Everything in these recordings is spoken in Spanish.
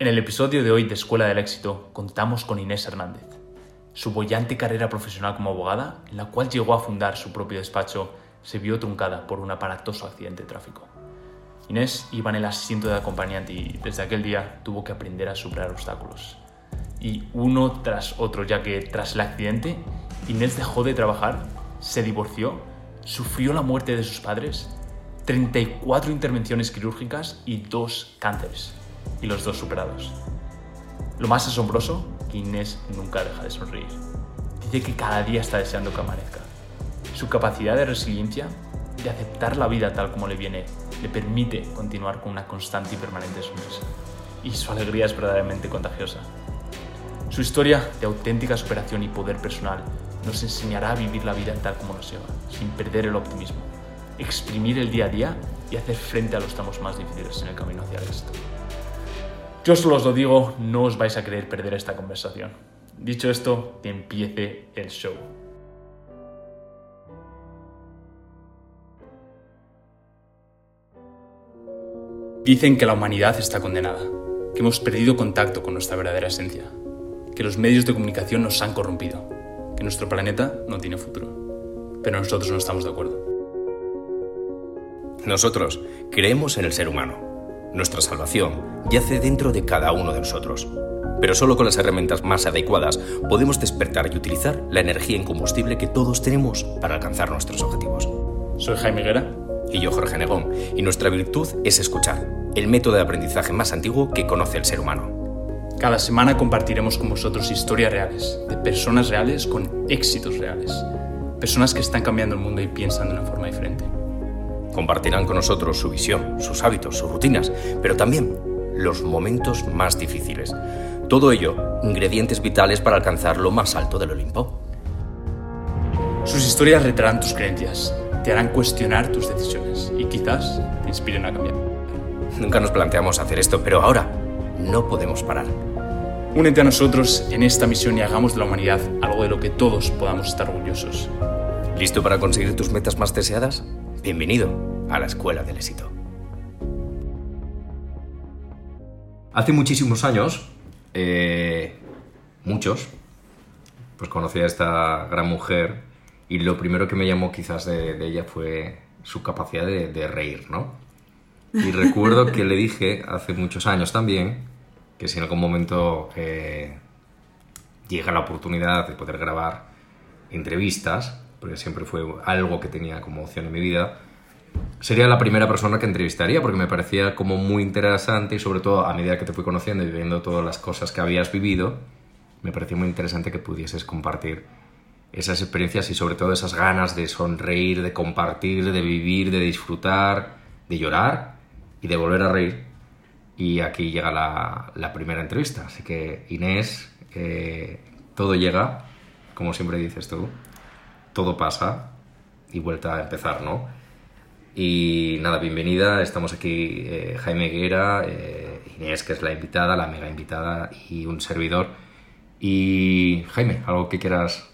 En el episodio de hoy de Escuela del Éxito contamos con Inés Hernández. Su bollante carrera profesional como abogada, en la cual llegó a fundar su propio despacho, se vio truncada por un aparatoso accidente de tráfico. Inés iba en el asiento de acompañante y desde aquel día tuvo que aprender a superar obstáculos. Y uno tras otro, ya que tras el accidente, Inés dejó de trabajar, se divorció, sufrió la muerte de sus padres, 34 intervenciones quirúrgicas y dos cánceres y los dos superados. Lo más asombroso, que Inés nunca deja de sonreír. Dice que cada día está deseando que amanezca. Su capacidad de resiliencia, de aceptar la vida tal como le viene, le permite continuar con una constante y permanente sonrisa. Y su alegría es verdaderamente contagiosa. Su historia de auténtica superación y poder personal nos enseñará a vivir la vida tal como nos lleva, sin perder el optimismo, exprimir el día a día y hacer frente a los tramos más difíciles en el camino hacia el. Yo solo os lo digo, no os vais a querer perder esta conversación. Dicho esto, que empiece el show. Dicen que la humanidad está condenada, que hemos perdido contacto con nuestra verdadera esencia, que los medios de comunicación nos han corrompido, que nuestro planeta no tiene futuro. Pero nosotros no estamos de acuerdo. Nosotros creemos en el ser humano nuestra salvación yace dentro de cada uno de nosotros. Pero solo con las herramientas más adecuadas podemos despertar y utilizar la energía incombustible que todos tenemos para alcanzar nuestros objetivos. Soy Jaime Guerra. Y yo Jorge Negón. Y nuestra virtud es escuchar, el método de aprendizaje más antiguo que conoce el ser humano. Cada semana compartiremos con vosotros historias reales, de personas reales con éxitos reales. Personas que están cambiando el mundo y piensan de una forma diferente. Compartirán con nosotros su visión, sus hábitos, sus rutinas, pero también los momentos más difíciles. Todo ello, ingredientes vitales para alcanzar lo más alto del Olimpo. Sus historias retarán tus creencias, te harán cuestionar tus decisiones y quizás te inspiren a cambiar. Nunca nos planteamos hacer esto, pero ahora no podemos parar. Únete a nosotros en esta misión y hagamos de la humanidad algo de lo que todos podamos estar orgullosos. ¿Listo para conseguir tus metas más deseadas? Bienvenido a la Escuela del Éxito. Hace muchísimos años, eh, muchos, pues conocí a esta gran mujer y lo primero que me llamó quizás de, ella fue su capacidad de, reír, ¿no? Y recuerdo que le dije hace muchos años también que si en algún momento eh, llega la oportunidad de poder grabar entrevistas, porque siempre fue algo que tenía como opción en mi vida, sería la primera persona que entrevistaría, porque me parecía como muy interesante y sobre todo a medida que te fui conociendo y viendo todas las cosas que habías vivido, me parecía muy interesante que pudieses compartir esas experiencias y sobre todo esas ganas de sonreír, de compartir, de vivir, de disfrutar, de llorar y de volver a reír. Y aquí llega la, primera entrevista. Así que Inés, eh, todo llega, como siempre dices tú todo pasa y vuelta a empezar, ¿no? Y nada, bienvenida, estamos aquí eh, Jaime Guerra, eh, Inés, que es la invitada, la mega invitada, y un servidor. Y Jaime, ¿algo que quieras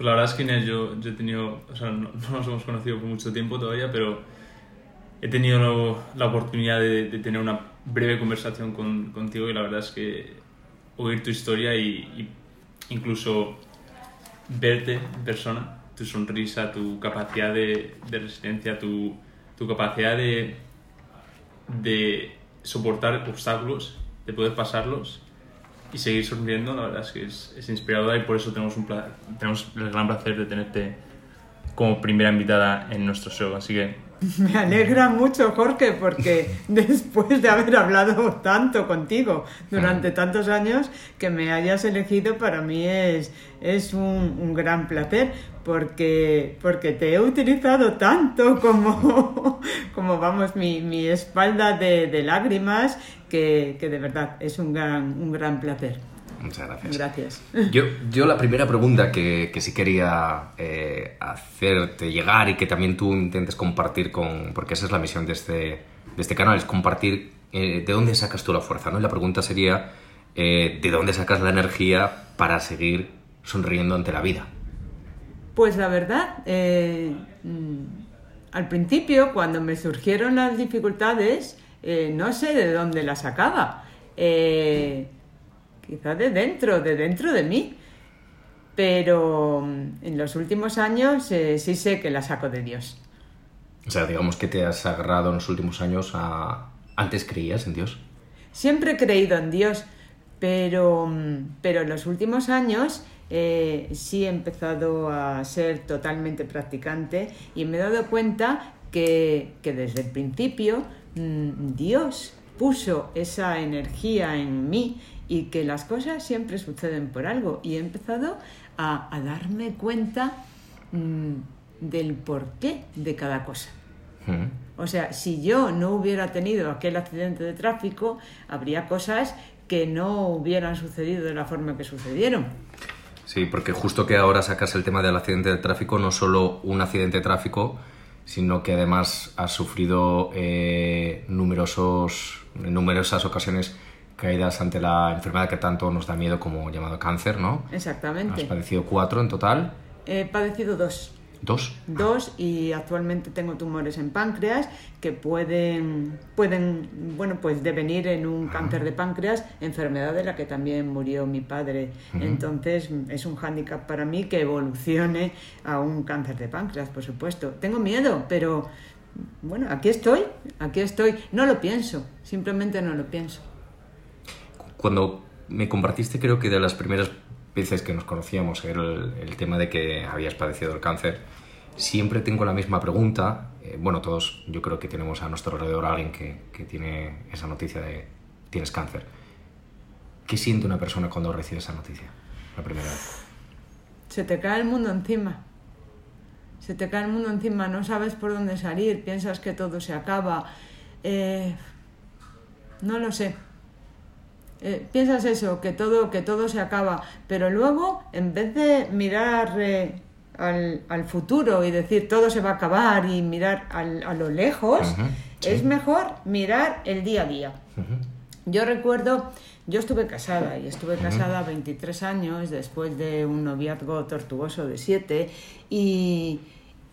pues la verdad es que Inés, yo, yo he tenido, o sea, no, nos hemos conocido por mucho tiempo todavía, pero he tenido la oportunidad de, tener una breve conversación con, contigo y la verdad es que oír tu historia y incluso verte en persona, tu sonrisa, tu capacidad de, de resiliencia, tu, tu capacidad de, de soportar obstáculos, de poder pasarlos y seguir sonriendo, la verdad es que es, es inspiradora y por eso tenemos, un tenemos el gran placer de tenerte como primera invitada en nuestro show. Así que Me alegra mucho, Jorge, porque después de haber hablado tanto contigo durante tantos años, que me hayas elegido para mí es, es un, gran placer, porque, porque te he utilizado tanto como, como vamos, mi, mi espalda de, de lágrimas, que, que, de verdad es un gran, un gran placer. Muchas gracias. Gracias. Yo, yo la primera pregunta que, que sí quería eh, hacerte llegar y que también tú intentes compartir con... porque esa es la misión de este, de este canal, es compartir eh, de dónde sacas tú la fuerza, ¿no? Y la pregunta sería, eh, ¿de dónde sacas la energía para seguir sonriendo ante la vida? Pues la verdad, mm, al principio, cuando me surgieron las dificultades, no sé de dónde las sacaba. eh, quizá de dentro, de dentro de mí. Pero mm, en los últimos años eh, sí sé que la saco de Dios. O sea, digamos que te has agarrado en los últimos años a... ¿Antes creías en Dios? Siempre he creído en Dios, pero, mm, pero en los últimos años eh, sí he empezado a ser totalmente practicante y me he dado cuenta que, que desde el principio mm, Dios puso esa energía en mí y que las cosas siempre suceden por algo. Y he empezado a, a darme cuenta mm, del porqué de cada cosa. Mm. O sea, si yo no hubiera tenido aquel accidente de tráfico, habría cosas que no hubieran sucedido de la forma que sucedieron. Sí, porque justo que ahora sacas el tema del accidente de tráfico, no solo un accidente de tráfico, sino que además has sufrido eh, numerosos, en numerosas ocasiones caídas ante la enfermedad que tanto nos da miedo como llamado cáncer, ¿no? Has Exactamente. padecido cuatro en total. He padecido dos. ¿Dos? Dos y actualmente tengo tumores en páncreas que pueden, pueden bueno, pues devenir en un cáncer de páncreas, enfermedad de la que también murió mi padre. Entonces es un hándicap para mí que evolucione a un cáncer de páncreas, por supuesto. Tengo miedo, pero bueno, aquí estoy, aquí estoy. No lo pienso, simplemente no lo pienso. Cuando me compartiste, creo que de las primeras veces que nos conocíamos, era el, el tema de que habías padecido el cáncer, siempre tengo la misma pregunta. Eh, bueno, todos yo creo que tenemos a nuestro alrededor a alguien que, que tiene esa noticia de tienes cáncer. ¿Qué siente una persona cuando recibe esa noticia la primera vez? Se te cae el mundo encima. Se te cae el mundo encima, no sabes por dónde salir, piensas que todo se acaba. Eh, no lo sé. Eh, piensas eso, que todo, que todo se acaba, pero luego, en vez de mirar eh, al, al futuro y decir todo se va a acabar y mirar al- a lo lejos, sí. es mejor mirar el día a día. Yo recuerdo, yo estuve casada y estuve casada 23 años después de un noviazgo tortuoso de 7 y,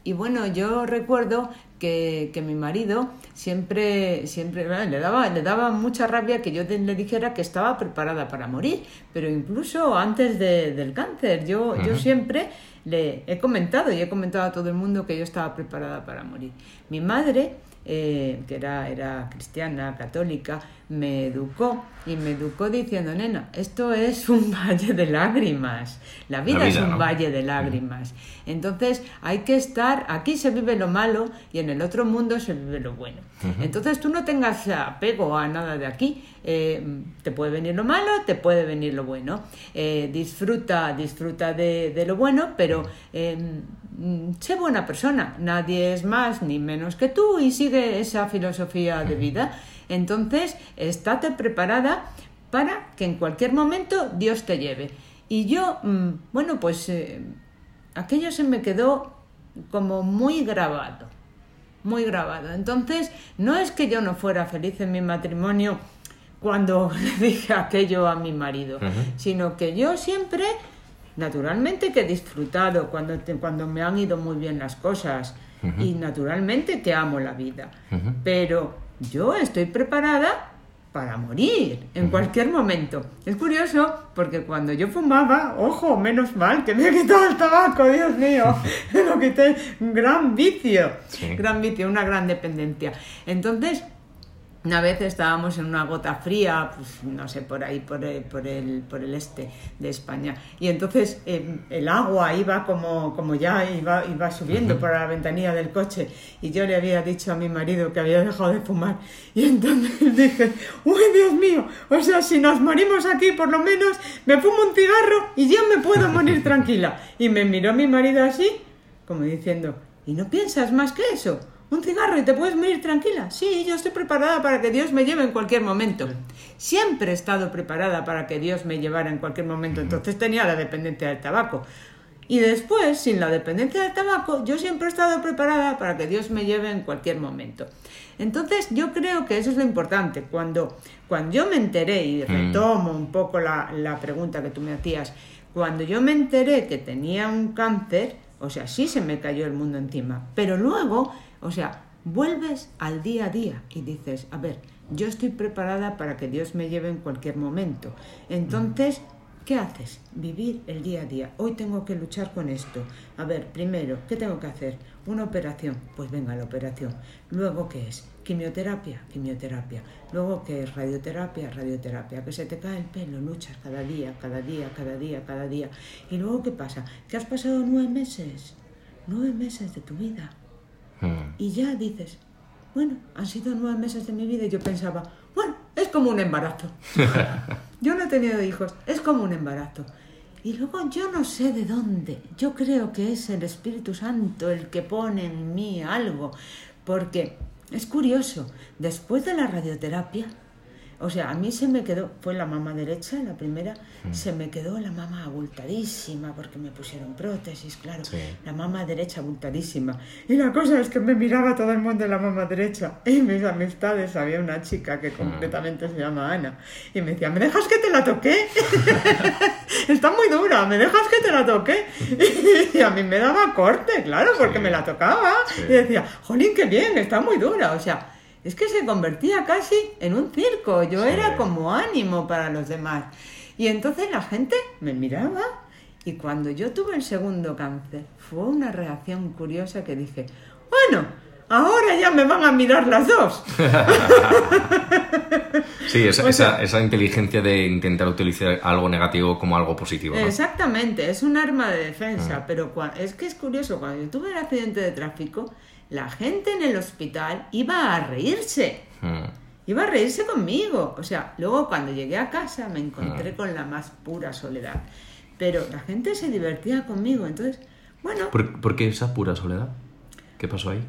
y bueno, yo recuerdo que, que mi marido siempre, siempre ¿verdad? le, daba, le daba mucha rabia que yo le dijera que estaba preparada para morir, pero incluso antes de- del cáncer, yo, yo siempre le he comentado y he comentado a todo el mundo que yo estaba preparada para morir. Mi madre eh, que era, era cristiana, católica, me educó y me educó diciendo, nena, esto es un valle de lágrimas, la vida, La es un ¿no? valle de lágrimas. Entonces hay que estar, aquí se vive lo malo y en el otro mundo se vive lo bueno. Entonces tú no tengas apego a nada de aquí, eh, te puede venir lo malo, te puede venir lo bueno. Eh, disfruta, disfruta de, de lo bueno, pero eh, mm, sé buena persona, nadie es más ni menos que tú y sigue esa filosofía de vida. Entonces, estate preparada para que en cualquier momento Dios te lleve. Y yo, mm, bueno, pues eh, aquello se me quedó como muy grabado, muy grabado. Entonces, no es que yo no fuera feliz en mi matrimonio cuando le dije aquello a mi marido, sino que yo siempre, naturalmente que he disfrutado cuando, te- cuando me han ido muy bien las cosas. Y naturalmente que amo la vida, pero yo estoy preparada para morir en cualquier momento. Es curioso porque cuando yo fumaba, ojo, menos mal que me he quitado el tabaco, Dios mío, me lo quité, un gran vicio, Sí. gran vicio, una gran dependencia. Entonces, una vez estábamos en una gota fría, pues no sé, por ahí, por el, por el, por el este de España. Y entonces eh, el agua iba como, como ya iba, iba subiendo por la ventanilla del coche. Y yo le había dicho a mi marido que había dejado de fumar. Y entonces dije, uy, Dios mío, o sea, si nos morimos aquí, por lo menos me fumo un cigarro y yo me puedo morir tranquila. Y me miró mi marido así, como diciendo, ¿y no piensas más que eso? ¿Un cigarro y te puedes morir tranquila? Sí, yo estoy preparada para que Dios me lleve en cualquier momento. Siempre he estado preparada para que Dios me llevara en cualquier momento. Entonces tenía la dependencia del tabaco. Y después, sin la dependencia del tabaco, yo siempre he estado preparada para que Dios me lleve en cualquier momento. Entonces, yo creo que eso es lo importante. Cuando, cuando yo me enteré, y retomo un poco la, la pregunta que tú me hacías, cuando yo me enteré que tenía un cáncer, o sea, sí se me cayó el mundo encima, pero luego, o sea, vuelves al día a día y dices, a ver, yo estoy preparada para que Dios me lleve en cualquier momento. Entonces, ¿qué haces? Vivir el día a día. Hoy tengo que luchar con esto. A ver, primero, ¿qué tengo que hacer? Una operación. Pues venga, la operación. Luego, ¿qué es? Quimioterapia, quimioterapia. Luego, ¿qué es? Radioterapia, radioterapia. Que se te cae el pelo, luchas cada día, cada día, cada día, cada día. Y luego, ¿qué pasa? Que has pasado nueve meses. Nueve meses de tu vida. Mm. Y ya dices, bueno, han sido nueve meses de mi vida y yo pensaba, bueno, es como un embarazo. yo no he tenido hijos, es como un embarazo. Y luego yo no sé de dónde, yo creo que es el Espíritu Santo el que pone en mí algo, porque es curioso, después de la radioterapia, o sea, a mí se me quedó, fue la mama derecha, la primera, se me quedó la mama abultadísima porque me pusieron prótesis, claro. Sí. La mama derecha abultadísima. Y la cosa es que me miraba todo el mundo en la mama derecha. Y mis amistades, había una chica que concretamente se llama Ana. Y me decía, ¿me dejas que te la toque? Está muy dura, ¿me dejas que te la toque? Y a mí me daba corte, claro, porque Sí. me la tocaba. Sí. Y decía, jolín, qué bien, está muy dura. O sea, es que se convertía casi en un circo. Yo Sí. era como ánimo para los demás. Y entonces la gente me miraba y cuando yo tuve el segundo cáncer fue una reacción curiosa que dije, bueno, ahora ya me van a mirar las dos. Sí, esa, O sea- esa, esa inteligencia de intentar utilizar algo negativo como algo positivo. ¿no? Exactamente, es un arma de defensa, pero cua- es que es curioso, cuando yo tuve el accidente de tráfico, la gente en el hospital iba a reírse. Mm. Iba a reírse conmigo. O sea, luego cuando llegué a casa me encontré con la más pura soledad. Pero la gente se divertía conmigo. Entonces, bueno, ¿Por, por qué esa pura soledad? ¿Qué pasó ahí?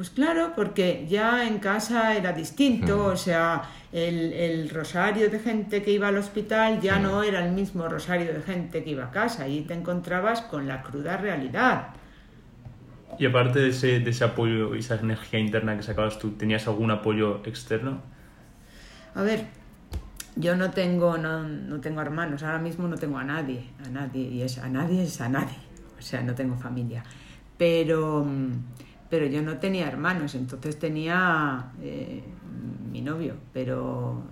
pues claro, porque ya en casa era distinto. O sea, el, el rosario de gente que iba al hospital ya no era el mismo rosario de gente que iba a casa. Y te encontrabas con la cruda realidad. Y aparte de ese, de ese apoyo y esa energía interna que sacabas tú, ¿tenías algún apoyo externo? A ver, yo no tengo, no, no tengo hermanos, ahora mismo no tengo a nadie, a nadie, y es a nadie es a nadie, o sea, no tengo familia. Pero, pero yo no tenía hermanos, entonces tenía eh, mi novio, pero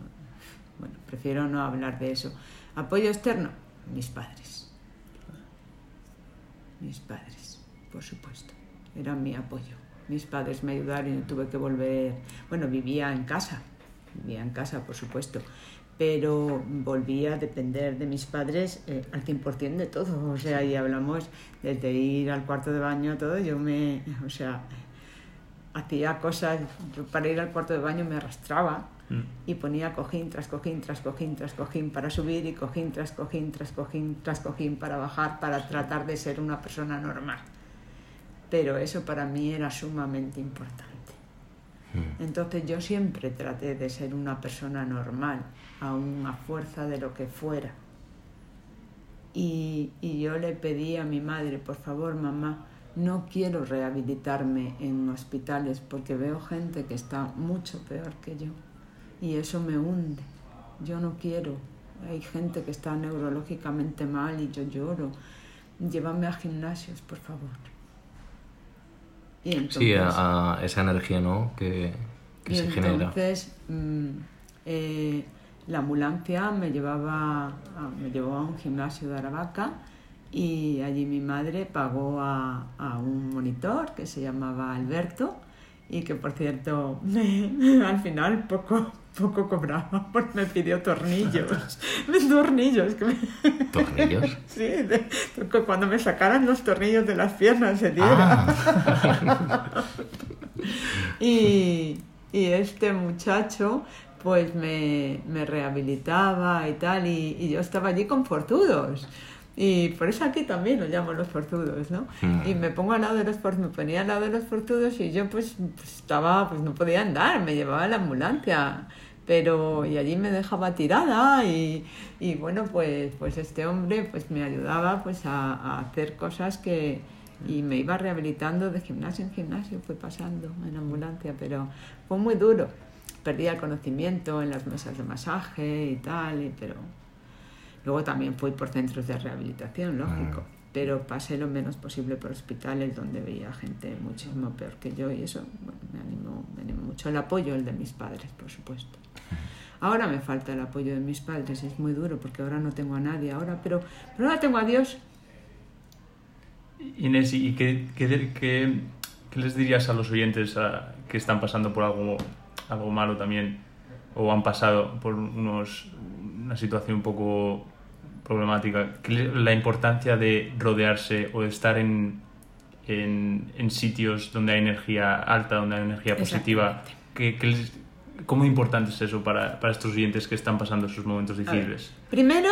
bueno, prefiero no hablar de eso. Apoyo externo, mis padres. Mis padres, por supuesto, eran mi apoyo. Mis padres me ayudaron y no tuve que volver, bueno, vivía en casa, vivía en casa, por supuesto, pero volví a depender de mis padres eh, al 100% de todo. O sea, y hablamos desde ir al cuarto de baño, todo, yo me, o sea, hacía cosas, yo para ir al cuarto de baño me arrastraba Mm. y ponía cojín tras cojín tras cojín tras cojín para subir y cojín tras cojín tras cojín tras cojín para bajar para tratar de ser una persona normal. Pero eso para mí era sumamente importante. Entonces yo siempre traté de ser una persona normal, aún a fuerza de lo que fuera. Y, y yo le pedí a mi madre, por favor, mamá, no quiero rehabilitarme en hospitales porque veo gente que está mucho peor que yo y eso me hunde. Yo no quiero. Hay gente que está neurológicamente mal y yo lloro. Llévame a gimnasios, por favor. Y entonces, Sí, a, a esa energía, ¿no? Que, que y se genera. entonces mm, eh, la ambulancia me llevaba a- me llevó a un gimnasio de Aravaca y allí mi madre pagó a, a un monitor que se llamaba Alberto y que por cierto al final poco poco cobraba porque me pidió tornillos tornillos que me- ¿Tornillos? sí, de- que cuando me sacaran los tornillos de las piernas se diera Ah, y, y este muchacho pues me, me rehabilitaba y tal, y, y yo estaba allí con fortudos. Y por eso aquí también los llamo los fortudos, ¿no? Mm. Y me pongo al lado de los me ponía al lado de los fortudos y yo pues, pues, estaba, pues no podía andar, me llevaba a la ambulancia. Pero, y allí me dejaba tirada y, y bueno, pues, pues este hombre pues me ayudaba pues a, hacer cosas que, y me iba rehabilitando de gimnasio en gimnasio, fue pasando en ambulancia, pero fue muy duro. Perdía el conocimiento en las mesas de masaje y tal, y- pero luego también fui por centros de rehabilitación, lógico. Pero pasé lo menos posible por hospitales donde veía gente muchísimo peor que yo y eso bueno, me, animó, me animó mucho. El apoyo, el de mis padres, por supuesto. Ahora me falta el apoyo de mis padres, es muy duro porque ahora no tengo a nadie, ahora, pero, pero ahora tengo a Dios. Inés, ¿y qué, qué, qué, qué les dirías a los oyentes a- que están pasando por algo, algo malo también o han pasado por unos, una situación un poco problemática? ¿Qué le- la importancia de rodearse o de estar en, en, en sitios donde hay energía alta, donde hay energía positiva. ¿Qué, qué ¿Cómo importante es eso para, para estos oyentes que están pasando esos momentos difíciles? Primero,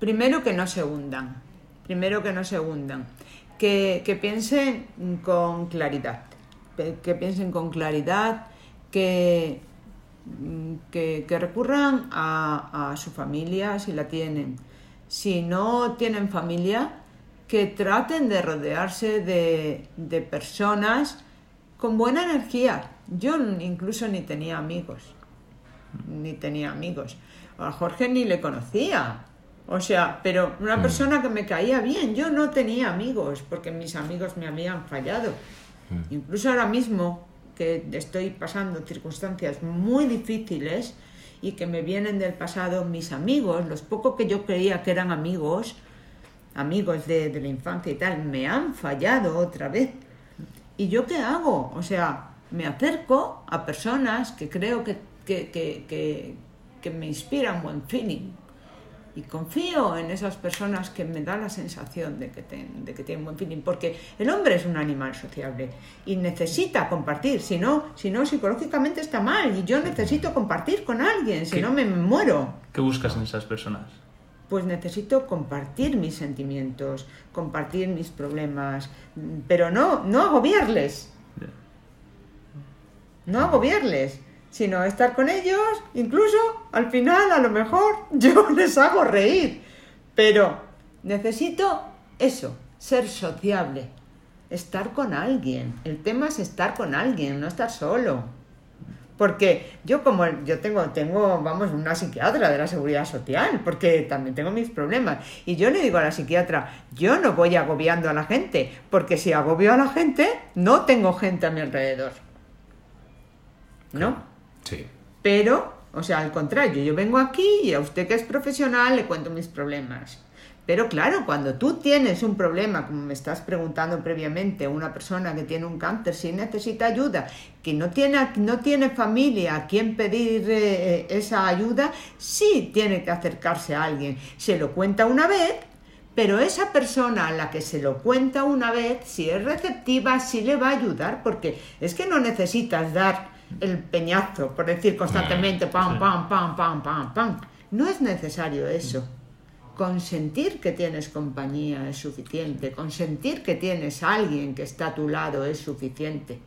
primero que no se hundan. Primero que no se hundan. Que, que piensen con claridad. Que piensen con claridad. Que, mm, que, que recurran a, a su familia si la tienen. Si no tienen familia, que traten de rodearse de, de personas con buena energía. Yo incluso ni tenía amigos ni tenía amigos. A Jorge ni le conocía. O sea, pero una persona que me caía bien, yo no tenía amigos, porque mis amigos me habían fallado. Incluso ahora mismo, que estoy pasando circunstancias muy difíciles y que me vienen del pasado, mis amigos, los pocos que yo creía que eran amigos, amigos de, de la infancia y tal, me han fallado otra vez. ¿Y yo qué hago? O sea, me acerco a personas que creo que, que, que, que, me inspiran buen feeling. Y confío en esas personas que me da la sensación de que, ten- de que tienen buen feeling, porque el hombre es un animal sociable y necesita compartir, si no, si no psicológicamente está mal y yo necesito compartir con alguien, si no me muero. ¿Qué buscas en esas personas? pues necesito compartir mis sentimientos, compartir mis problemas, pero no, no agobiarles, no agobiarles, sino estar con ellos, incluso al final a lo mejor yo les hago reír, pero necesito eso, ser sociable, estar con alguien. El tema es estar con alguien, no estar solo. Porque yo como yo tengo, tengo, vamos, una psiquiatra de la seguridad social, porque también tengo mis problemas. Y yo le digo a la psiquiatra, yo no voy agobiando a la gente, porque si agobio a la gente, no tengo gente a mi alrededor. ¿No? Sí. Pero, o sea, al contrario, yo vengo aquí y a usted que es profesional le cuento mis problemas. Pero claro, cuando tú tienes un problema, como me estás preguntando previamente, una persona que tiene un cáncer, si necesita ayuda, que no tiene, no tiene familia a quien pedir eh, esa ayuda, sí tiene que acercarse a alguien. Se lo cuenta una vez, pero esa persona a la que se lo cuenta una vez, si es receptiva, sí le va a ayudar, porque es que no necesitas dar el peñazo, por decir constantemente pam, pam, pam, pam, pam, pam. No es necesario eso. Consentir que tienes compañía es suficiente. Consentir que tienes a alguien que está a tu lado es suficiente.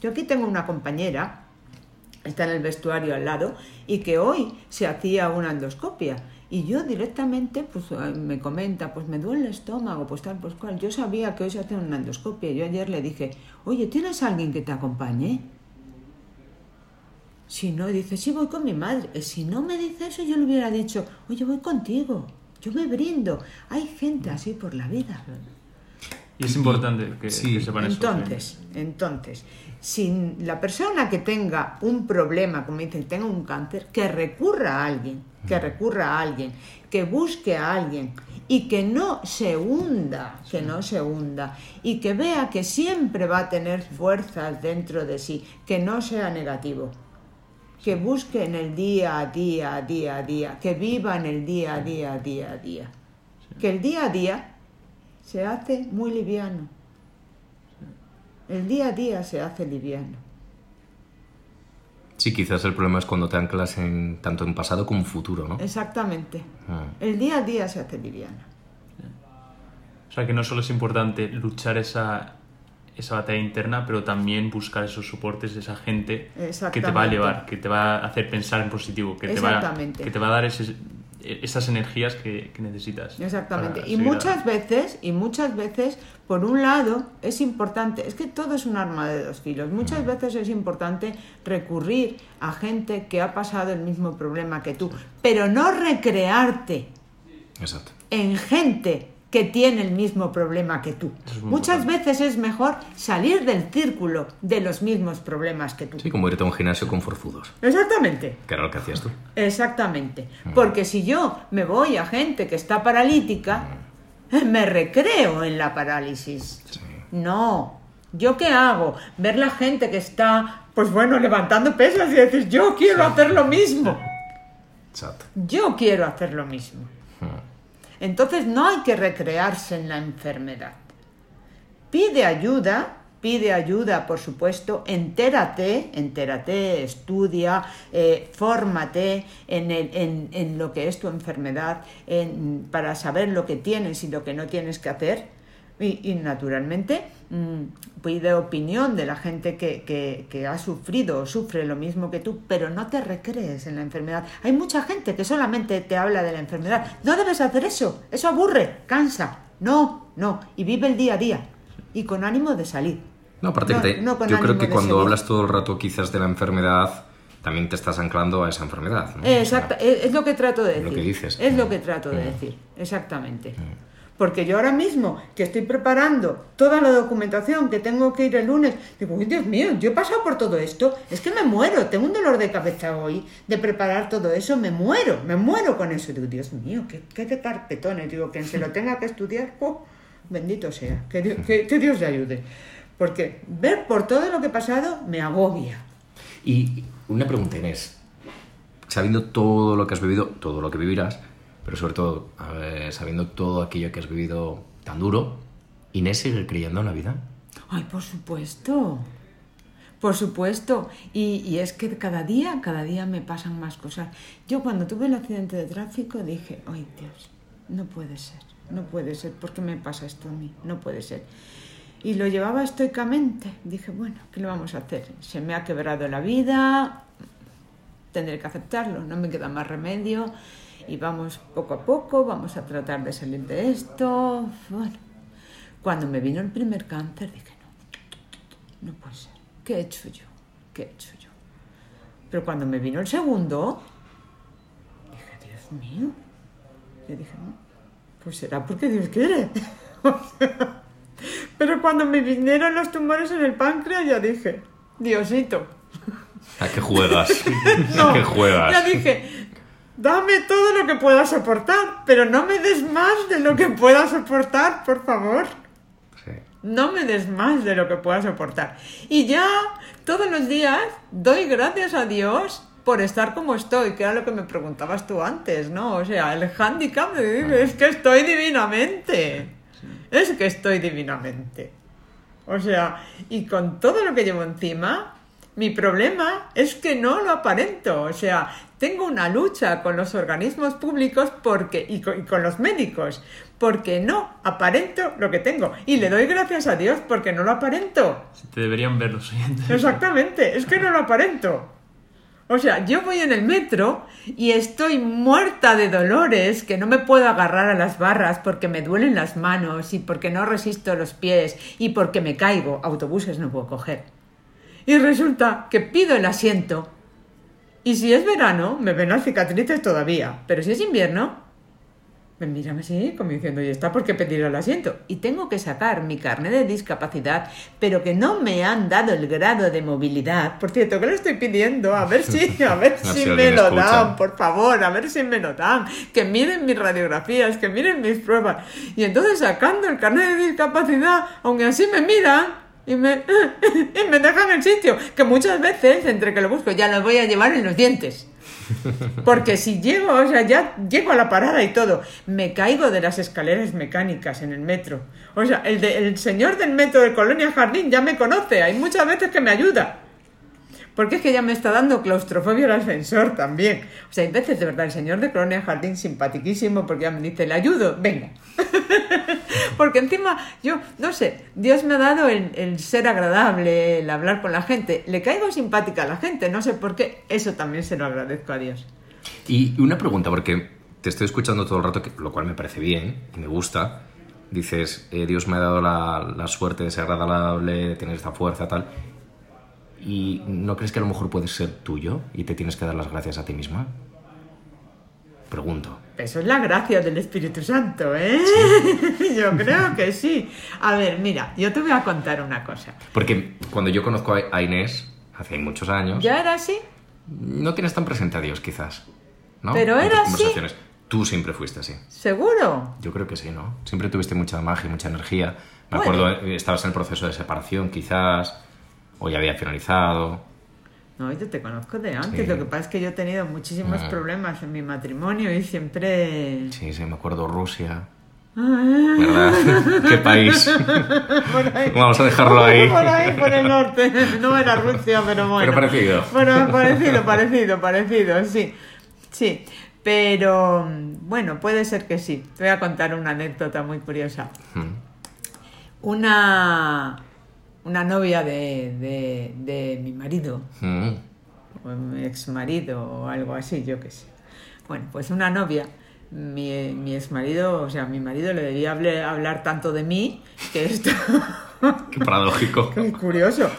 Yo aquí tengo una compañera, está en el vestuario al lado, y que hoy se hacía una endoscopia. Y yo directamente, pues me comenta, pues me duele el estómago, pues tal, pues cual. Yo sabía que hoy se hacía una endoscopia. Yo ayer le dije, oye, ¿tienes alguien que te acompañe? Si no, dice, sí, voy con mi madre. Eh, Si no me dice eso, yo le hubiera dicho, oye, voy contigo. Yo me brindo. Hay gente así por la vida. Y es importante que, Sí. que sepan eso. sí. Entonces, entonces, si la persona que tenga un problema, como dicen, tenga un cáncer, que recurra a alguien, que recurra a alguien, que busque a alguien y que no se hunda, que no se hunda y que vea que siempre va a tener fuerzas dentro de sí, que no sea negativo. Que busque en el día a día, día a día, que viva en el día a día, día a día. Que el día a día se hace muy liviano. El día a día se hace liviano. Sí, quizás el problema es cuando te anclas en tanto en pasado como en futuro, ¿no? Exactamente. Ah. El día a día se hace liviano. O sea que no solo es importante luchar esa, esa batalla interna, pero también buscar esos soportes de esa gente que te va a elevar, que te va a hacer pensar en positivo, que, te va, que te va a dar ese- esas energías que, que necesitas. Exactamente. Y muchas veces, y muchas veces, por un lado, es importante, es que todo es un arma de dos filos. Muchas veces es importante recurrir a gente que ha pasado el mismo problema que tú, pero no recrearte Exacto. en gente que tiene el mismo problema que tú. Es Muchas veces es mejor salir del círculo de los mismos problemas que tú. Sí, como irte a un gimnasio con forzudos, Exactamente. que era lo que hacías tú. Exactamente. Porque si yo me voy a gente que está paralítica, me recreo en la parálisis. No. ¿Yo qué hago? Ver la gente que está, pues bueno, levantando pesas y decir, yo quiero hacer lo mismo. Exacto. Yo quiero hacer lo mismo. Entonces no hay que recrearse en la enfermedad. Pide ayuda, pide ayuda, por supuesto, entérate, entérate, estudia, eh, fórmate en, lo que es tu enfermedad, en- para saber lo que tienes y lo que no tienes que hacer. Y, y, naturalmente mm, pide opinión de la gente que, que- que ha sufrido o sufre lo mismo que tú, pero no te recrees en la enfermedad. Hay mucha gente que solamente te habla de la enfermedad. No debes hacer eso, eso aburre, cansa. No, no, y vive el día a día y con ánimo de salir. No, aparte No, que te- no yo creo que cuando hablas todo el rato quizás de la enfermedad, también te estás anclando a esa enfermedad. ¿no? Exacto, es, es lo que trato de decir. Lo que dices. Es lo que trato de Mm. decir, exactamente. Porque yo ahora mismo que estoy preparando toda la documentación que tengo que ir el lunes, digo, "Uy, Dios mío, yo he pasado por todo esto, es que me muero, tengo un dolor de cabeza hoy de preparar todo eso, me muero, me muero con eso. Digo, Dios mío, qué, qué carpetones, digo, quien se lo tenga que estudiar, oh, bendito sea, que, que- que Dios le ayude. Porque ver por todo lo que he pasado me agobia. Y una pregunta, Inés. Sabiendo todo lo que has vivido, todo lo que vivirás, pero sobre todo sabiendo todo aquello que has vivido tan duro, ¿Inés sigue creyendo en la vida? Ay, por supuesto. Por supuesto. Y, y es que cada día, cada día me pasan más cosas. Yo cuando tuve el accidente de tráfico dije, ay Dios, no puede ser, no puede ser, ¿por qué me pasa esto a mí? No puede ser. Y lo llevaba estoicamente. Dije, bueno, ¿qué le vamos a hacer? Se me ha quebrado la vida, tendré que aceptarlo, no me queda más remedio. Y vamos poco a poco, vamos a tratar de salir de esto. Bueno, cuando me vino el primer cáncer dije, no, no puede ser. ¿Qué he hecho yo? ¿Qué he hecho yo? Pero cuando me vino el segundo, dije, Dios mío. Yo dije, no, pues será porque Dios quiere. Pero cuando me vinieron los tumores en el páncreas, ya dije, Diosito. ¿A qué juegas? No, ¿A qué juegas? Ya dije, dame todo lo que pueda soportar, pero no me des más de lo que pueda soportar, por favor. Sí. No me des más de lo que pueda soportar. Y ya todos los días doy gracias a Dios por estar como estoy, que era lo que me preguntabas tú antes, ¿no? O sea, el hándicap de es que estoy divinamente. Es que estoy divinamente. O sea, y con todo lo que llevo encima, mi problema es que no lo aparento. O sea, tengo una lucha con los organismos públicos porque, y, con, y con los médicos, porque no aparento lo que tengo. Y le doy gracias a Dios porque no lo aparento. Te deberían ver los oyentes. Exactamente, es que no lo aparento. O sea, yo voy en el metro y estoy muerta de dolores, que no me puedo agarrar a las barras porque me duelen las manos y porque no resisto los pies y porque me caigo. Autobuses no puedo coger. Y resulta que pido el asiento. Y si es verano, me ven las cicatrices todavía. Pero si es invierno, me miran así, como diciendo, ¿y está por qué pedir el asiento? Y tengo que sacar mi carnet de discapacidad, pero que no me han dado el grado de movilidad. Por cierto, que lo estoy pidiendo, a ver si, a ver si si me lo escucha. dan, por favor, a ver si me lo dan. Que miren mis radiografías, que miren mis pruebas. Y entonces sacando el carnet de discapacidad, aunque así me miran, y me, y me dejan el sitio, que muchas veces, entre que lo busco, ya lo voy a llevar en los dientes. Porque si llego, o sea, ya llego a la parada y todo, me caigo de las escaleras mecánicas en el metro. O sea, el, de- el señor del metro de Colonia Jardín ya me conoce, hay muchas veces que me ayuda. Porque es que ya me está dando claustrofobia el ascensor también. O sea, hay veces de verdad el señor de Colonia Jardín simpatiquísimo porque ya me dice, le ayudo, venga. porque encima yo, no sé, Dios me ha dado el, ser agradable, el hablar con la gente. Le caigo simpática a la gente, no sé por qué. Eso también se lo agradezco a Dios. Y una pregunta, porque te estoy escuchando todo el rato, que- lo cual me parece bien y me gusta. Dices, eh, Dios me ha dado la, la suerte de ser agradable, de tener esta fuerza, tal. ¿Y no crees que a lo mejor puede ser tuyo y te tienes que dar las gracias a ti misma? Pregunto. Eso es la gracia del Espíritu Santo, ¿eh? yo creo que sí. A ver, mira, yo te voy a contar una cosa. Porque cuando yo conozco a Inés, hace muchos años, ¿Ya era así? no tienes tan presente a Dios, quizás. ¿no? Pero En era así. Tú siempre fuiste así. ¿Seguro? Yo creo que sí, ¿no? Siempre tuviste mucha magia, mucha energía. Me Bueno. acuerdo, eh, estabas en el proceso de separación, quizás, o ya había finalizado. No, yo te conozco de antes. Sí. Lo que pasa es que yo he tenido muchísimos Ah. problemas en mi matrimonio y siempre... Sí, sí, me acuerdo Rusia. Ah, ¿Verdad? ¿Qué país? ahí. Vamos a dejarlo ahí. Por ahí, por el norte. No era Rusia, pero bueno. Pero parecido. Bueno, parecido, parecido, parecido, sí. Sí. Pero bueno, puede ser que sí. Te voy a contar una anécdota muy curiosa. Mm. Una, una novia de, de, de mi marido, Mm. o mi ex marido o algo así, yo qué sé. Bueno, pues una novia, mi, mi ex marido, o sea, mi marido le debía hable- hablar tanto de mí que esto... Qué paradójico. Qué curioso,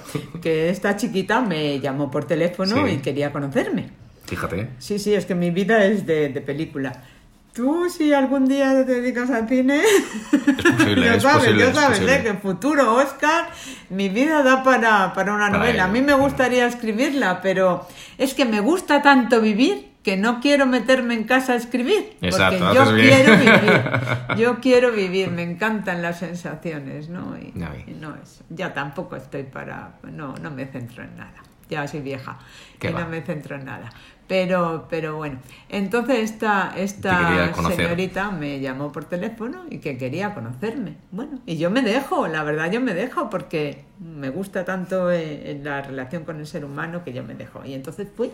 que esta chiquita me llamó por teléfono Sí. y quería conocerme. Fíjate. Sí, sí, es que mi vida es de, de película. Tú, si algún día te dedicas al cine, Es posible, ya es sabes, posible, ya es sabes. ¿eh? que futuro Oscar, mi vida da para, para una Para novela. A mí me gustaría escribirla, pero es que me gusta tanto vivir que no quiero meterme en casa a escribir. Exacto, porque yo quiero vivir. Yo quiero vivir, me encantan las sensaciones, ¿no? Y, no es, ya tampoco estoy para, no, no me centro en nada. Ya soy vieja ¿Qué y va? no me centro en nada. Pero, pero bueno, entonces esta, esta señorita me llamó por teléfono y que quería conocerme. Bueno, y yo me dejo, la verdad yo me dejo porque me gusta tanto eh, la relación con el ser humano que yo me dejo. Y entonces fui,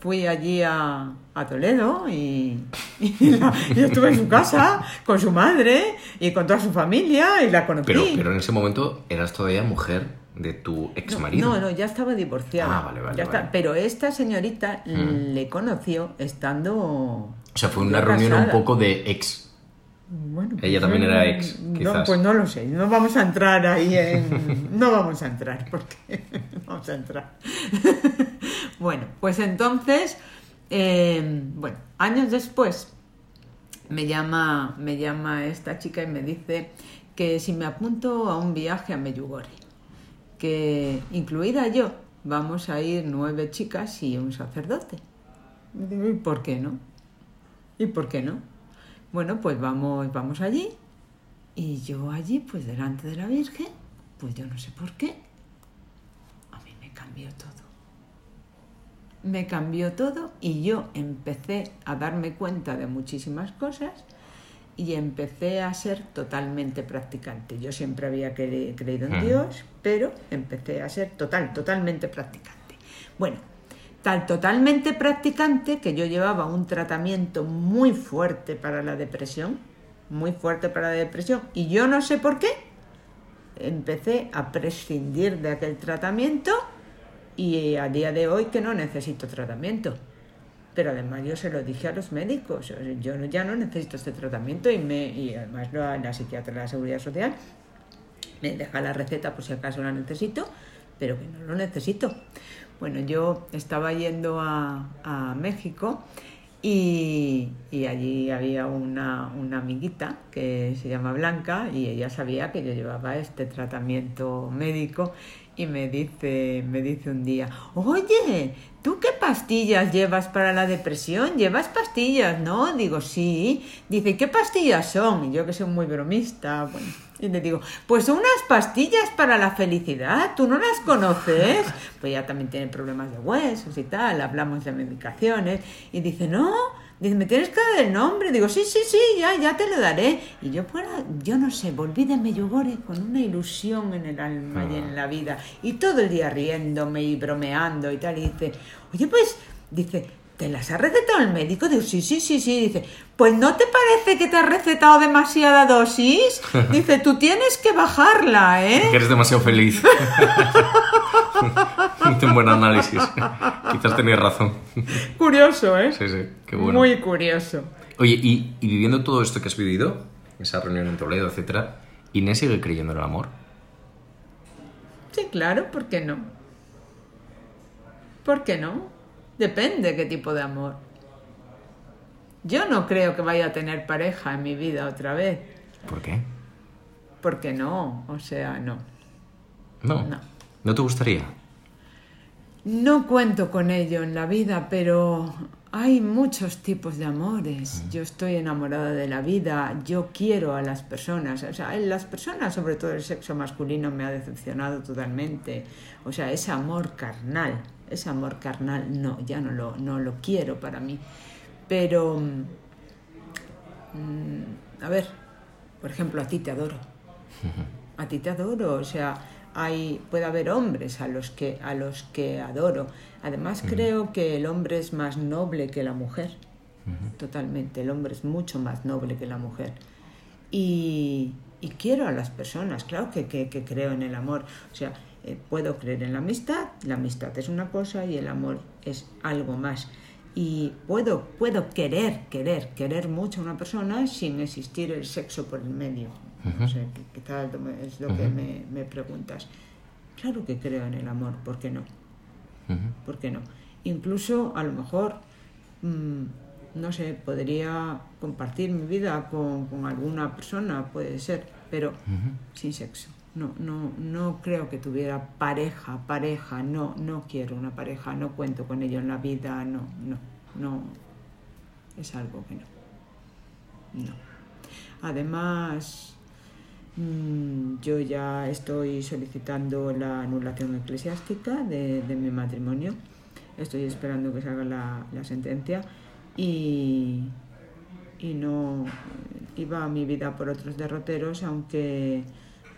fui allí a, a Toledo y, y, la- y estuve en su casa con su madre y con toda su familia y la conocí. Pero, pero en ese momento eras todavía mujer de tu ex marido. No, no, ya estaba divorciada. Ah, vale, vale, Ya está. vale. Pero esta señorita Mm. le conoció estando. O sea, fue una reunión un poco de ex. Bueno, Ella pues, también era ex, No, quizás. pues no lo sé. No vamos a entrar ahí en. No vamos a entrar, porque. vamos a entrar. bueno, pues entonces. eh, bueno, años después me llama, me llama esta chica y me dice que si me apunto a un viaje a Meyugori, que incluida yo, vamos a ir nueve chicas y un sacerdote. Y digo, ¿y por qué no? ¿Y por qué no? Bueno, pues vamos, vamos allí. Y yo allí, pues delante de la Virgen, pues yo no sé por qué, a mí me cambió todo. Me cambió todo y yo empecé a darme cuenta de muchísimas cosas y empecé a ser totalmente practicante. Yo siempre había cre- creído en. Dios, pero empecé a ser total, totalmente practicante. Bueno, tal totalmente practicante que yo llevaba un tratamiento muy fuerte para la depresión, muy fuerte para la depresión, y yo no sé por qué, empecé a prescindir de aquel tratamiento y a día de hoy que no necesito tratamiento. Pero además yo se lo dije a los médicos, yo ya no necesito este tratamiento y, me, y además la, la psiquiatra de la Seguridad Social me deja la receta por si acaso la necesito, pero que no lo necesito. Bueno, yo estaba yendo a, a México y, y allí había una, una amiguita que se llama Blanca y ella sabía que yo llevaba este tratamiento médico y me dice, me dice un día, oye, ¿tú qué pastillas llevas para la depresión? ¿Llevas pastillas? No, digo, sí. Dice, ¿qué pastillas son? Y yo que soy muy bromista, bueno, y le digo, pues unas pastillas para la felicidad, ¿tú no las conoces? Pues ella también tiene problemas de huesos y tal, hablamos de medicaciones, y dice, no, dice, me tienes que dar el nombre, digo, sí, sí, sí, ya, ya te lo daré. Y yo fuera, yo no sé, volví de Meyugore con una ilusión en el alma y en la vida, y todo el día riéndome y bromeando y tal, y dice, oye, pues, dice, ¿te las ha recetado el médico? Digo, sí, sí, sí, sí. Dice, pues ¿no te parece que te ha recetado demasiada dosis? Dice, tú tienes que bajarla, Que ¿eh? eres demasiado feliz. Un buen análisis. Quizás tenías razón. Curioso, ¿eh? Sí, sí, qué bueno. Muy curioso. Oye, y, y viviendo todo esto que has vivido, esa reunión en Toledo, etcétera, ¿Inés sigue creyendo en el amor? Sí, claro, ¿por qué no? ¿Por qué no? Depende qué tipo de amor. Yo no creo que vaya a tener pareja en mi vida otra vez. ¿Por qué? Porque no, o sea, no. No. No. ¿No te gustaría? No cuento con ello en la vida, pero hay muchos tipos de amores. Yo estoy enamorada de la vida, yo quiero a las personas. O sea, en las personas, sobre todo el sexo masculino, me ha decepcionado totalmente. O sea, ese amor carnal, ese amor carnal, no, ya no lo, no lo quiero para mí. Pero, mm, a ver, por ejemplo, a ti te adoro. A ti te adoro, o sea, hay, puede haber hombres a los que, a los que adoro. Además, creo que el hombre es más noble que la mujer. Totalmente, el hombre es mucho más noble que la mujer. Y, y quiero a las personas, claro que, que- que creo en el amor. O sea, eh, puedo creer en la amistad, la amistad es una cosa y el amor es algo más. Y puedo, puedo querer, querer, querer mucho a una persona sin existir el sexo por el medio. O sea, quizás es lo que me, me preguntas. Claro que creo en el amor, ¿por qué no? ¿Por qué no? Incluso a lo mejor, mm, no sé, podría compartir mi vida con, con alguna persona, puede ser, pero sin sexo. No, no, no creo que tuviera pareja, pareja, no, no quiero una pareja, no cuento con ello en la vida, no, no, no, es algo que no. No. Además, mm, yo ya estoy solicitando la anulación eclesiástica de, de mi matrimonio. Estoy esperando que salga la, la sentencia y, y no iba mi vida por otros derroteros, aunque,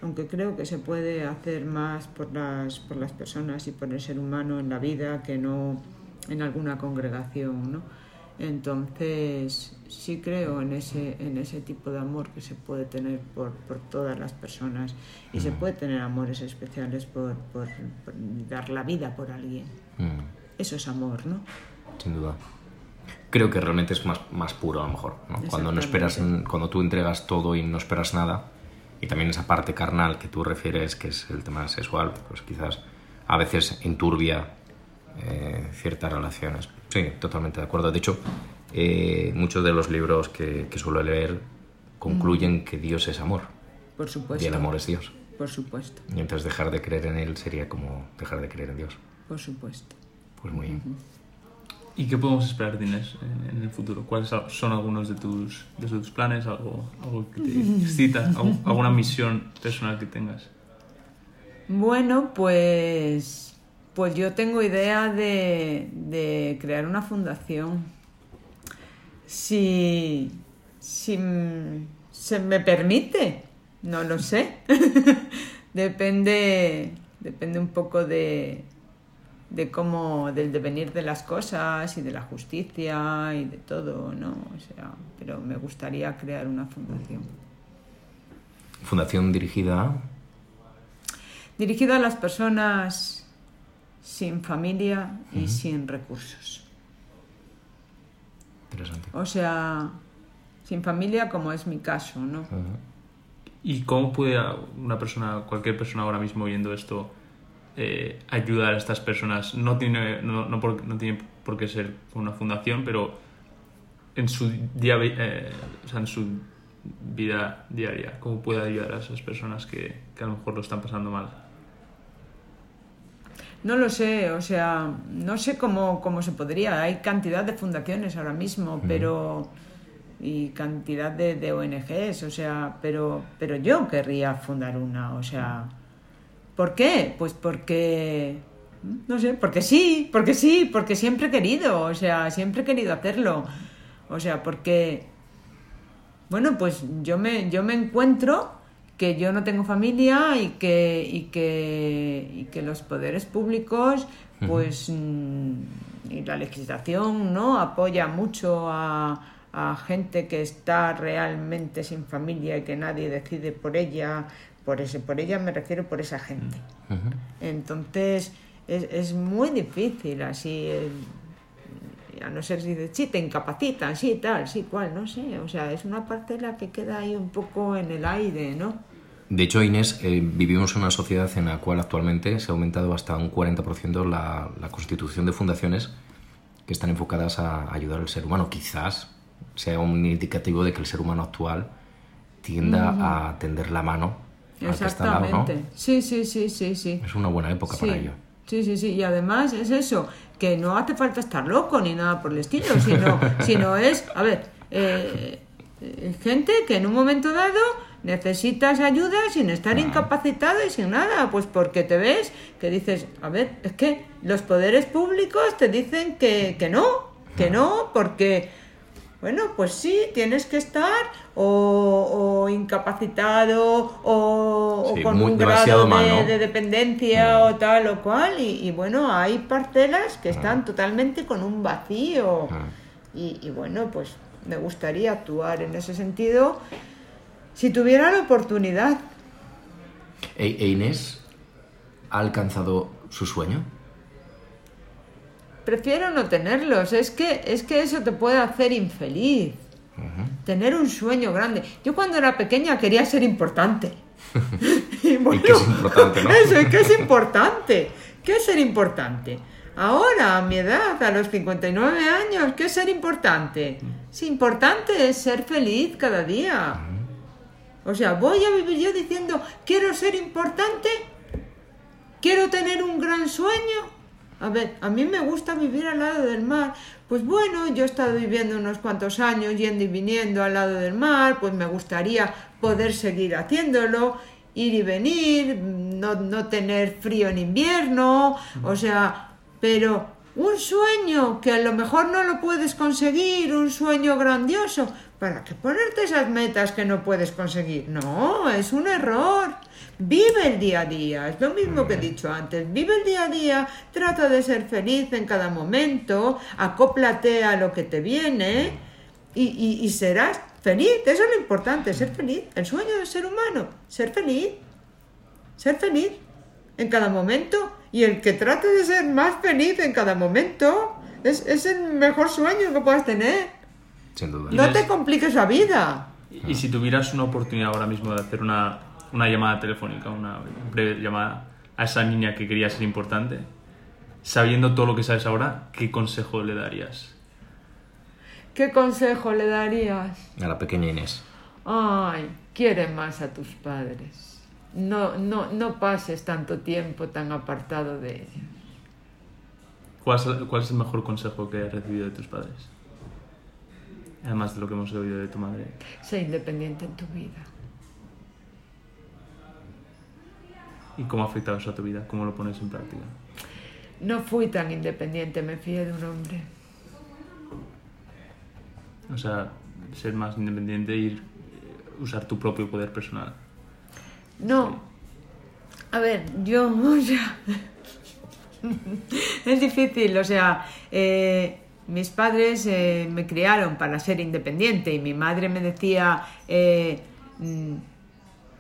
aunque creo que se puede hacer más por las, por las personas y por el ser humano en la vida que no en alguna congregación, ¿no? Entonces, sí creo en ese, en ese tipo de amor que se puede tener por, por todas las personas y se puede tener amores especiales por, por- por dar la vida por alguien. Mm, Eso es amor, ¿no? sin duda. Creo que realmente es más, más puro a lo mejor, ¿no? Cuando no esperas, cuando tú entregas todo y no esperas nada, y también esa parte carnal que tú refieres, que es el tema sexual, pues quizás a veces enturbia eh, ciertas relaciones. Sí, totalmente de acuerdo. De hecho, eh, muchos de los libros que, que suelo leer concluyen que Dios es amor Por y supuesto. el amor es Dios. Por supuesto, Y entonces dejar de creer en Él sería como dejar de creer en Dios. por supuesto. Pues muy bien. ¿Y qué podemos esperar Inés en, el futuro? ¿Cuáles son algunos de tus, de tus planes? ¿Algo, algo que te excita? ¿Algu- ¿Alguna misión personal que tengas? Bueno, pues, pues yo tengo idea de, de crear una fundación. Si, si se me permite, no lo sé. depende, depende un poco de, de cómo, del devenir de las cosas y de la justicia y de todo, ¿no? O sea, pero me gustaría crear una fundación. Fundación dirigida a... dirigido a las personas sin familia y sin recursos. Interesante. O sea, sin familia como es mi caso, ¿no? ¿Y cómo puede una persona, cualquier persona ahora mismo viendo esto, eh, ayudar a estas personas? No tiene, no, no por, no tiene por qué ser una fundación, pero en su, día, eh, o sea, en su vida diaria, ¿cómo puede ayudar a esas personas que, que a lo mejor lo están pasando mal? No lo sé, o sea, no sé cómo, cómo se podría. Hay cantidad de fundaciones ahora mismo, pero y cantidad de, de ONGs, o sea, pero, pero yo querría fundar una, o sea, ¿por qué? Pues porque, no sé, porque sí, porque sí, porque siempre he querido, o sea, siempre he querido hacerlo, o sea, porque, bueno, pues yo me, yo me encuentro que yo no tengo familia y que, y que, y que los poderes públicos, pues, mm, y la legislación, ¿no? Apoya mucho a, a gente que está realmente sin familia y que nadie decide por ella. Por, ese, por ella me refiero por esa gente. Ujú. Entonces, es, es muy difícil así. eh, a no ser si dices, sí, te incapacitan, sí, tal, sí, cual, no sé. O sea, es una parcela que queda ahí un poco en el aire, ¿no? De hecho, Inés, eh, vivimos en una sociedad en la cual actualmente se ha aumentado hasta un 40% la, la constitución de fundaciones que están enfocadas a ayudar al ser humano. Quizás sea un indicativo de que el ser humano actual tienda a tender la mano Exactamente. Sí, sí, sí, sí, sí. Es una buena época Sí, para ello. sí, sí, sí. Y además es eso, que no hace falta estar loco ni nada por el estilo, sino, sino es, a ver, eh, eh, gente que en un momento dado necesitas ayuda sin estar incapacitado y sin nada, pues porque te ves que dices, a ver, es que los poderes públicos te dicen que, que no, que no, porque bueno, pues sí, tienes que estar o, o incapacitado o, con muy- un grado de, dependencia o tal o cual. Y, y bueno, hay parcelas que están totalmente con un vacío. Ah. Y, y bueno, pues me gustaría actuar en ese sentido si tuviera la oportunidad. ¿E, e Inés ha alcanzado su sueño? Prefiero no tenerlos, es que, es que eso te puede hacer infeliz. Tener un sueño grande. Yo cuando era pequeña quería ser importante. y, bueno, que es importante, ¿no? Eso, y que es importante. ¿Qué es ser importante? Ahora, a mi edad, a los 59 años, ¿qué es ser importante? Es importante es ser feliz cada día. O sea, voy a vivir yo diciendo, quiero ser importante, quiero tener un gran sueño. A ver, a mí me gusta vivir al lado del mar. Pues bueno, yo he estado viviendo unos cuantos años yendo y viniendo al lado del mar, pues me gustaría poder seguir haciéndolo, ir y venir, no, no tener frío en invierno, o sea, pero un sueño que a lo mejor no lo puedes conseguir, un sueño grandioso, ¿para qué ponerte esas metas que no puedes conseguir? No, es un error. Vive el día a día, es lo mismo que he dicho antes. Vive el día a día, trata de ser feliz en cada momento, acóplate a lo que te viene y, y- y serás feliz. Eso es lo importante, ser feliz. El sueño del ser humano, ser feliz. Ser feliz en cada momento y el que trate de ser más feliz en cada momento es, es el mejor sueño que puedas tener. Sin duda. No te compliques la vida. Y si tuvieras una oportunidad ahora mismo de hacer una, una llamada telefónica, una breve llamada a esa niña que quería ser importante, sabiendo todo lo que sabes ahora, ¿qué consejo le darías? ¿Qué consejo le darías? A la pequeña Inés. Ay, quiere más a tus padres. No, no, no pases tanto tiempo tan apartado de ellos. ¿Cuál es, cuál es el mejor consejo que has recibido de tus padres? Además de lo que hemos oído de tu madre. Sé independiente en tu vida. ¿Y cómo ha afectado eso a tu vida? ¿Cómo lo pones en práctica? No fui tan independiente, me fié de un hombre. O sea, ser más independiente e ir, eh, usar tu propio poder personal. No. A ver, yo, o sea, es difícil, o sea, eh, mis padres eh, me criaron para ser independiente y mi madre me decía, eh, mm,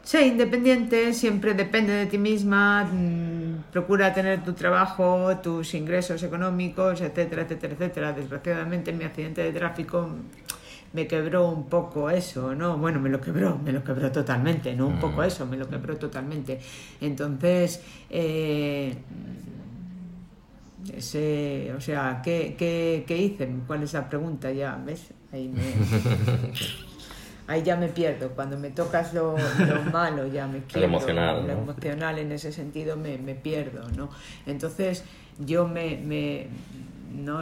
sé independiente, siempre depende de ti misma, mm, procura tener tu trabajo, tus ingresos económicos, etcétera, etcétera, etcétera. Desgraciadamente mi accidente de tráfico me quebró un poco eso, ¿no? Bueno, me lo quebró, me lo quebró totalmente, no un poco eso, me lo quebró totalmente. Entonces, eh, ese, o sea, ¿qué, qué, qué hice? ¿Cuál es la pregunta ya? ¿Ves? Ahí, me, ahí ya me pierdo. Cuando me tocas lo, lo malo ya me pierdo. emocional, Lo ¿no? emocional en ese sentido me, me pierdo, ¿no? Entonces yo me, me no,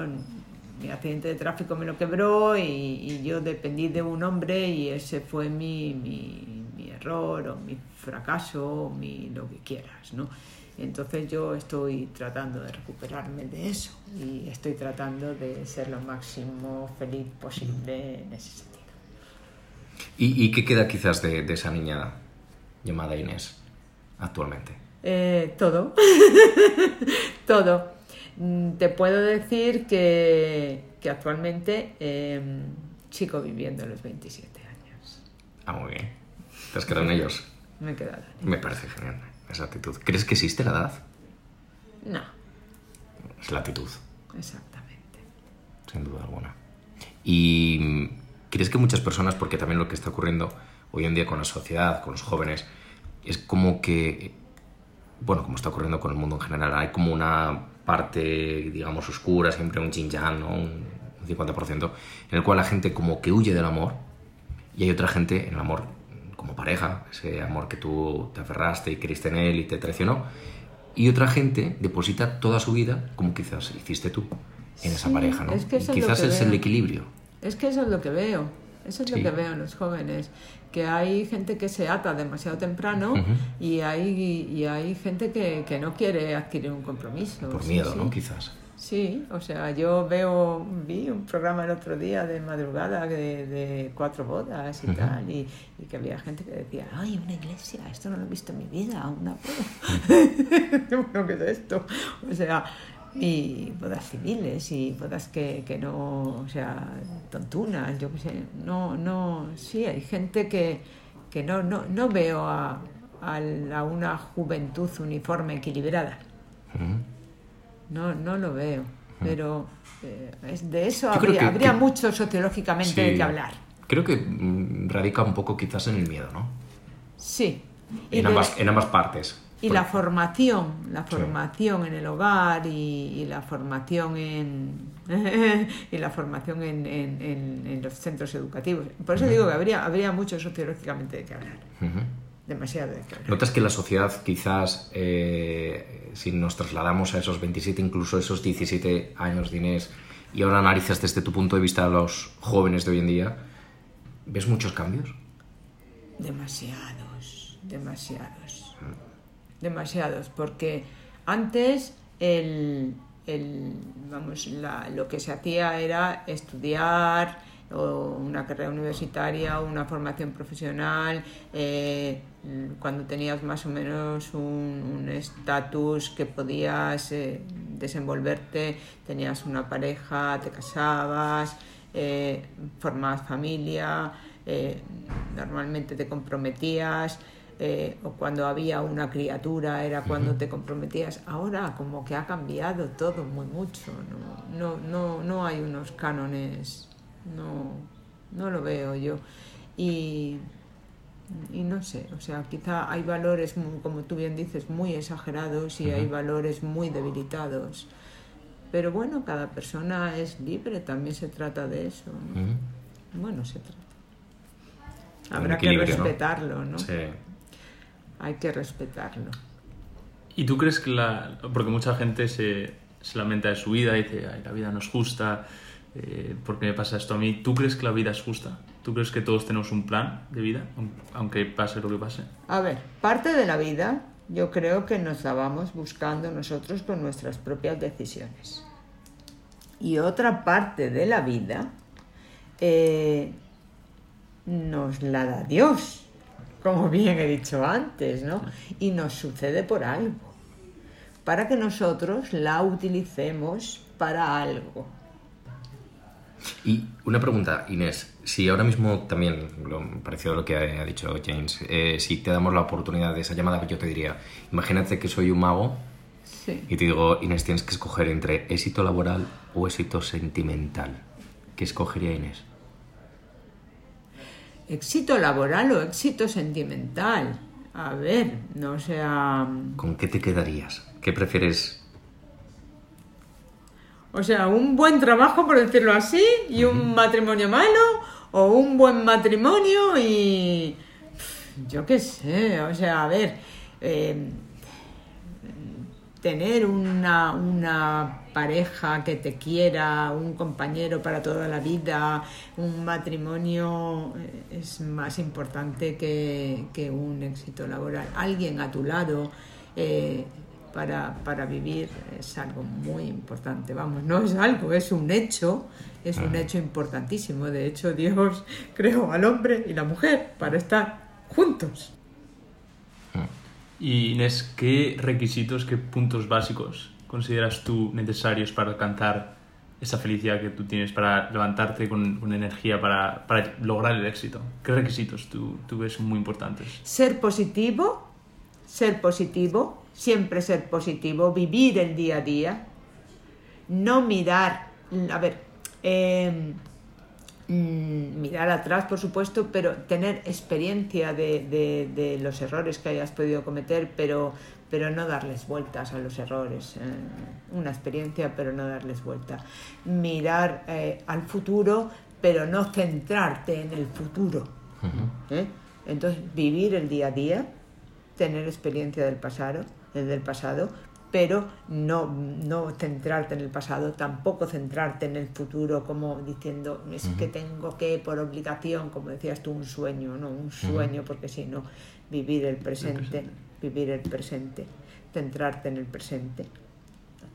mi accidente de tráfico me lo quebró y, y yo dependí de un hombre y ese fue mi, mi, mi error o mi fracaso o mi lo que quieras, ¿no? Entonces yo estoy tratando de recuperarme de eso y estoy tratando de ser lo máximo feliz posible en ese sentido. ¿Y, y qué queda quizás de, de esa niña llamada Inés actualmente? Eh, todo. todo. Mm, Te puedo decir que, que actualmente eh, sigo viviendo los 27 años. Ah, muy bien. ¿Te has quedado en ellos? Me he quedado en Me parece genial esa actitud. ¿Crees que existe la edad? No, Es la actitud, exactamente. sin duda alguna. ¿Y mm, crees que muchas personas, porque también lo que está ocurriendo hoy en día con la sociedad, con los jóvenes, es como que, bueno, como está ocurriendo con el mundo en general, hay como una parte, digamos, oscura, siempre un yin ¿no? Un un 50%, en el cual la gente como que huye del amor y hay otra gente en el amor como pareja, ese amor que tú te aferraste y creíste en él y te traicionó, y otra gente deposita toda su vida, como quizás hiciste tú, en esa pareja, ¿no? es que Y eso es lo quizás que es el equilibrio. Es que eso es lo que veo. Eso es Sí. lo que veo en los jóvenes. Que hay gente que se ata demasiado temprano y, hay, y hay gente que, que no quiere adquirir un compromiso. Por miedo, sí. ¿no? Quizás. Sí, o sea, yo veo, vi un programa el otro día de madrugada de, de cuatro bodas y tal, y, y que había gente que decía, ay, una iglesia, esto no lo he visto en mi vida, una boda. bueno, ¿qué es esto? O sea, y bodas civiles y bodas que, que no, o sea, tontunas, yo qué sé, no, no, sí, hay gente que, que no, no, no veo a, a la- una juventud uniforme equilibrada. Ujú. No, no lo veo, pero eh, es- de eso habría, que- habría que- mucho sociológicamente de que hablar. Creo que mm, radica un poco quizás en el miedo, ¿no? Sí. Y, En de- ambas, en ambas partes. y Por- la formación, la Sí. formación en el hogar y, y la formación en y la formación en, en- en- en los centros educativos. Por eso digo que habría, habría mucho sociológicamente de que hablar. Demasiado de que hablar. ¿Notas que la sociedad quizás, eh, si nos trasladamos a esos 27, incluso esos 17 años de Inés, y ahora analizas desde tu punto de vista a los jóvenes de hoy en día, ¿ves muchos cambios? Demasiados, demasiados. Demasiados, porque antes el, el- vamos, la- lo que se hacía era estudiar o una carrera universitaria o una formación profesional, eh, cuando tenías más o menos un estatus que podías eh, desenvolverte, tenías una pareja, te casabas, eh, formabas familia, eh, normalmente te comprometías, eh, o cuando había una criatura era cuando te comprometías. Ahora como que ha cambiado todo muy mucho, no, no, no, no hay unos cánones, no, no lo veo yo. Y, y no sé, o sea, quizá hay valores, como tú bien dices, muy exagerados y hay valores muy debilitados. Pero bueno, cada persona es libre, también se trata de eso. Bueno, se trata. Habrá que respetarlo, ¿no? Sí. Hay que respetarlo. ¿Y tú crees que la... Porque mucha gente se, se lamenta de su vida y dice, Ay, la vida no es justa, eh, ¿por qué me pasa esto a mí? ¿Tú crees que la vida es justa? ¿Tú crees que todos tenemos un plan de vida, aun- aunque pase lo que pase? A ver, parte de la vida yo creo que nos la vamos buscando nosotros con nuestras propias decisiones. Y otra parte de la vida eh, nos la da Dios, como bien he dicho antes, ¿no? Y nos sucede por algo, para que nosotros la utilicemos para algo. Y una pregunta, Inés, si ahora mismo también, lo parecido a lo que ha, dicho James, eh, si te damos la oportunidad de esa llamada yo te diría, imagínate que soy un mago Sí. y te digo, Inés, tienes que escoger entre éxito laboral o éxito sentimental. ¿Qué escogería Inés? Éxito laboral o éxito sentimental. A ver, no sea... ¿Con qué te quedarías? ¿Qué prefieres? O sea, un buen trabajo, por decirlo así, y un matrimonio malo, o un buen matrimonio y... Yo qué sé, o sea, a ver, eh, tener una, una pareja que te quiera, un compañero para toda la vida, un matrimonio eh, es más importante que, que un éxito laboral. Alguien a tu lado eh, para, para vivir es algo muy importante. Vamos, no es algo, es un hecho, es un hecho importantísimo. De hecho, Dios creó al hombre y la mujer para estar juntos. Y Inés, ¿qué requisitos, qué puntos básicos consideras tú necesarios para alcanzar esa felicidad que tú tienes, para levantarte con, con energía, para, para lograr el éxito? ¿Qué requisitos tú, tú ves muy importantes? Ser positivo, ser positivo, siempre ser positivo, vivir el día a día, no mirar, a ver, eh, mm, mirar atrás, por supuesto, pero tener experiencia de, de- de los errores que hayas podido cometer, pero, pero no darles vueltas a los errores. eh, una experiencia, pero no darles vuelta. Mirar eh, al futuro, pero no centrarte en el futuro. ¿eh? Entonces, vivir el día a día, tener experiencia del pasado, eh, del pasado pero no, no centrarte en el pasado, tampoco centrarte en el futuro como diciendo, es que tengo que, por obligación, como decías tú, un sueño, no, un sueño, porque si no, vivir el presente, vivir el presente, centrarte en el presente.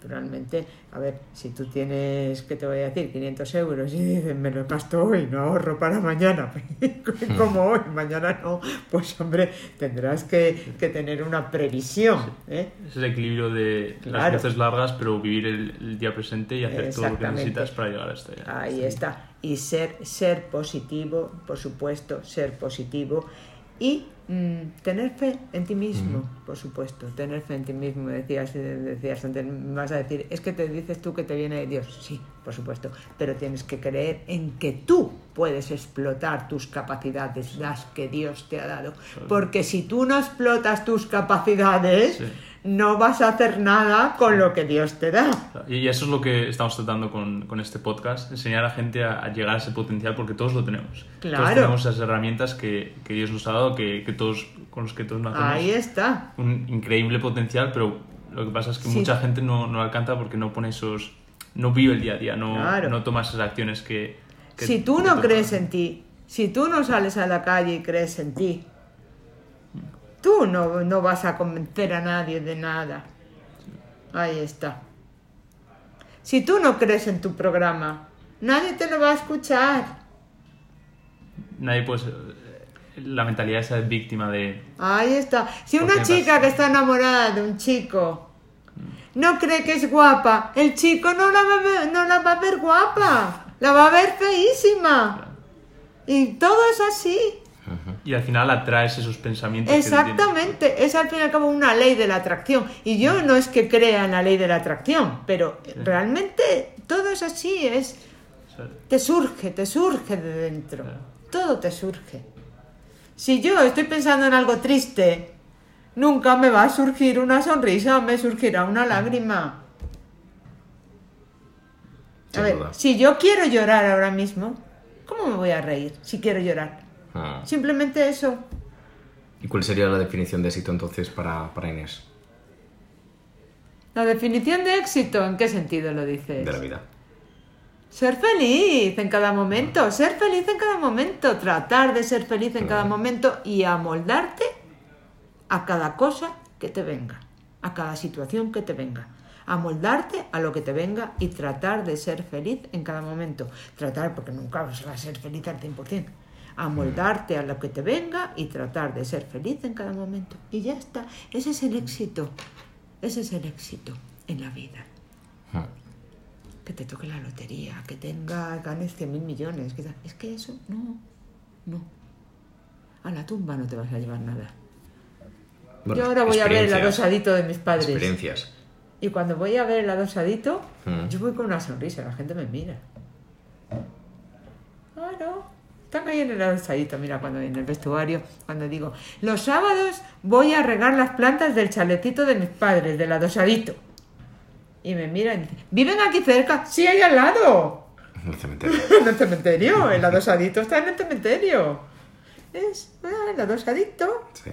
Naturalmente, a ver, si tú tienes, ¿qué te voy a decir? 500 euros y dices, me lo gasto hoy, no ahorro para mañana, como hoy, mañana no, pues hombre, tendrás que, que tener una previsión. ¿eh? Es el equilibrio de Claro. las veces largas, pero vivir el, el día presente y hacer todo lo que necesitas para llegar a este. Ahí este- está. Y ser, ser positivo, por supuesto, ser positivo. Y mm, tener fe en ti mismo, por supuesto. Tener fe en ti mismo. Decías, eh, decías antes, me vas a decir, es que te dices tú que te viene de Dios. Sí, por supuesto. Pero tienes que creer en que tú puedes explotar tus capacidades, las que Dios te ha dado. Porque si tú no explotas tus capacidades, Sí. No vas a hacer nada con lo que Dios te da. Y eso es lo que estamos tratando con, con este podcast, enseñar a la gente a, a llegar a ese potencial porque todos lo tenemos. Claro. Todos tenemos esas herramientas que, que Dios nos ha dado, que, que todos, con los que todos nacemos. Ahí está. Un increíble potencial, pero lo que pasa es que Sí. mucha gente no, no alcanza porque no pone esos... No vive el día a día, no, Claro. no toma esas acciones que... que- si tú no crees en ti, si tú no sales a la calle y crees en ti, tú no, no vas a convencer a nadie de nada. Ahí está. Si tú no crees en tu programa, nadie te lo va a escuchar. Nadie pues... La mentalidad esa de víctima de... Ahí está. Si ¿Por una chica vas- que está enamorada de un chico no cree que es guapa, el chico no la va a ver, no la va a ver guapa, la va a ver feísima. Y todo es así. Y al final atraes esos pensamientos. que. Exactamente, es al fin y al cabo una ley de la atracción. Y yo no es que crea en la ley de la atracción, pero realmente todo es así, es te surge, te surge de dentro. Todo te surge. Si yo estoy pensando en algo triste, nunca me va a surgir una sonrisa, me surgirá una lágrima. A ver, si yo quiero llorar ahora mismo, ¿cómo me voy a reír si quiero llorar? Ah. Simplemente eso. ¿Y cuál sería la definición de éxito entonces para, para Inés? La definición de éxito, ¿en qué sentido lo dices? De la vida. Ser feliz en cada momento, ser feliz en cada momento, tratar de ser feliz en cada momento y amoldarte a cada cosa que te venga, a cada situación que te venga. Amoldarte a lo que te venga y tratar de ser feliz en cada momento. Tratar, porque nunca vas a ser feliz al 100%. Amoldarte a lo que te venga y tratar de ser feliz en cada momento. Y ya está. Ese es el éxito. Ese es el éxito en la vida Ah. que te toque la lotería, que tenga, ganes 100 mil millones. que. Es que eso no, no. A la tumba no te vas a llevar nada. Bueno, Yo ahora voy a ver el adosadito de mis padres. Experiencias. Y cuando voy a ver el adosadito, Mm. yo voy con una sonrisa, la gente me mira. Ah, no. Están ahí en el adosadito, mira, cuando en el vestuario, cuando digo, los sábados voy a regar las plantas del chalecito de mis padres, del adosadito. Y me miran y dicen, ¿viven aquí cerca? Sí, ahí al lado. En el cementerio. En el cementerio, el adosadito está en el cementerio. Es ah, el adosadito. Sí.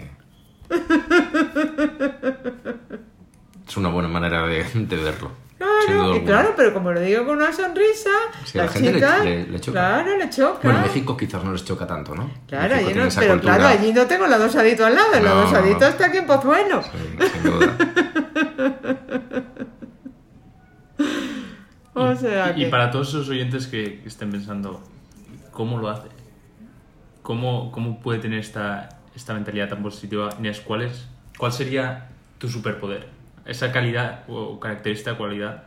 Es una buena manera de, de verlo. Claro, y claro, pero como lo digo con una sonrisa, Sí, la la gente chica, le- le choca. claro, le choca. Bueno, en México quizás no les choca tanto, ¿no? Claro, allí no- pero cultura- claro, allí no tengo el adosadito al lado, el No, no, adosadito no. está aquí en Pozuelo. Sí, sin duda. O sea Y, para todos esos oyentes que, que estén pensando, ¿cómo lo hace? ¿Cómo, cómo puede tener esta, esta mentalidad tan positiva? Inés, ¿cuál, es, ¿cuál sería tu superpoder? Esa calidad o característica, cualidad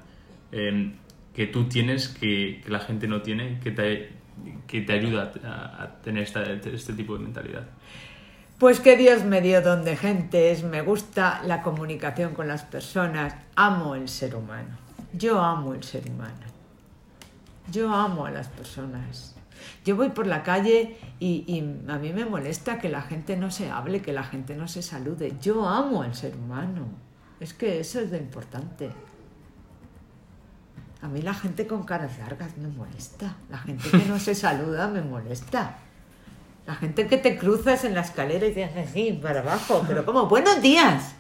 eh, que tú tienes que, la gente no tiene, que te, que te ayuda a, tener este tipo de mentalidad. Pues que Dios me dio don de gentes, me gusta la comunicación con las personas, amo el ser humano. Yo amo el ser humano. Yo amo a las personas. Yo voy por la calle y, y, a mí me molesta que la gente no se hable, que la gente no se salude. Yo amo al ser humano. Es que eso es lo importante. A mí la gente con caras largas me molesta. La gente que no se saluda me molesta. La gente que te cruzas en la escalera y te hace así para abajo. Pero como, buenos días.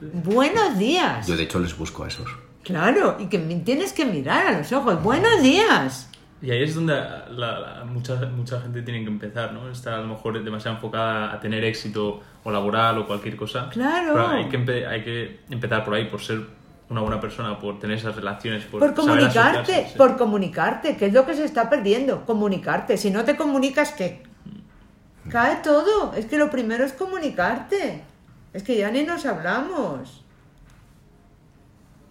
Buenos días. Yo de hecho les busco a esos. Claro, y que me tienes que mirar a los ojos. Buenos días. Y ahí es donde la, la- mucha, mucha gente tiene que empezar, ¿no? Está a lo mejor demasiado enfocada a tener éxito o laboral o cualquier cosa. Claro. Pero hay que, hay que empezar por ahí, por ser una buena persona, por tener esas relaciones, por, Por comunicarte, sí. por comunicarte, que es lo que se está perdiendo, comunicarte. Si no te comunicas, ¿qué? Cae todo. Es que lo primero es comunicarte. Es que ya ni nos hablamos.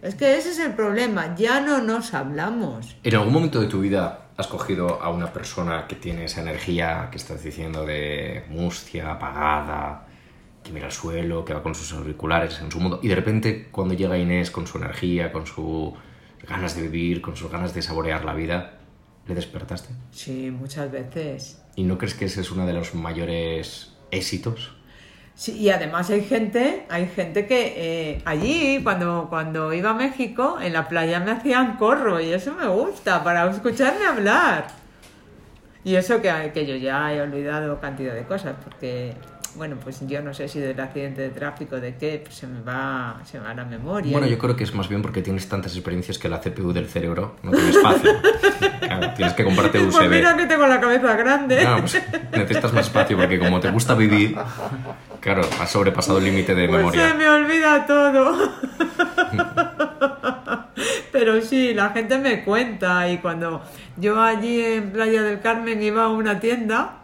Es que ese es el problema, ya no nos hablamos. ¿En algún momento de tu vida has cogido a una persona que tiene esa energía que estás diciendo de mustia, apagada, que mira al suelo, que va con sus auriculares en su mundo, y de repente cuando llega Inés con su energía, con sus ganas de vivir, con sus ganas de saborear la vida, le despertaste? Sí, muchas veces. ¿Y no crees que ese es uno de los mayores éxitos? Sí, y además hay gente, hay gente que eh, allí, cuando, cuando iba a México, en la playa me hacían corro y eso me gusta, para escucharme hablar. Y eso que, que yo ya he olvidado cantidad de cosas, porque, bueno, pues yo no sé si del accidente de tráfico, de qué, pues se me va, se me va la memoria. Bueno, yo creo que es más bien porque tienes tantas experiencias que la CPU del cerebro no tiene espacio. Claro, tienes que comprarte Pues USB. mira que tengo la cabeza grande. No, pues necesitas más espacio porque como te gusta vivir, claro, has sobrepasado el límite de Pues se memoria. me olvida todo. Pero sí, la gente me cuenta y cuando yo allí en Playa del Carmen iba a una tienda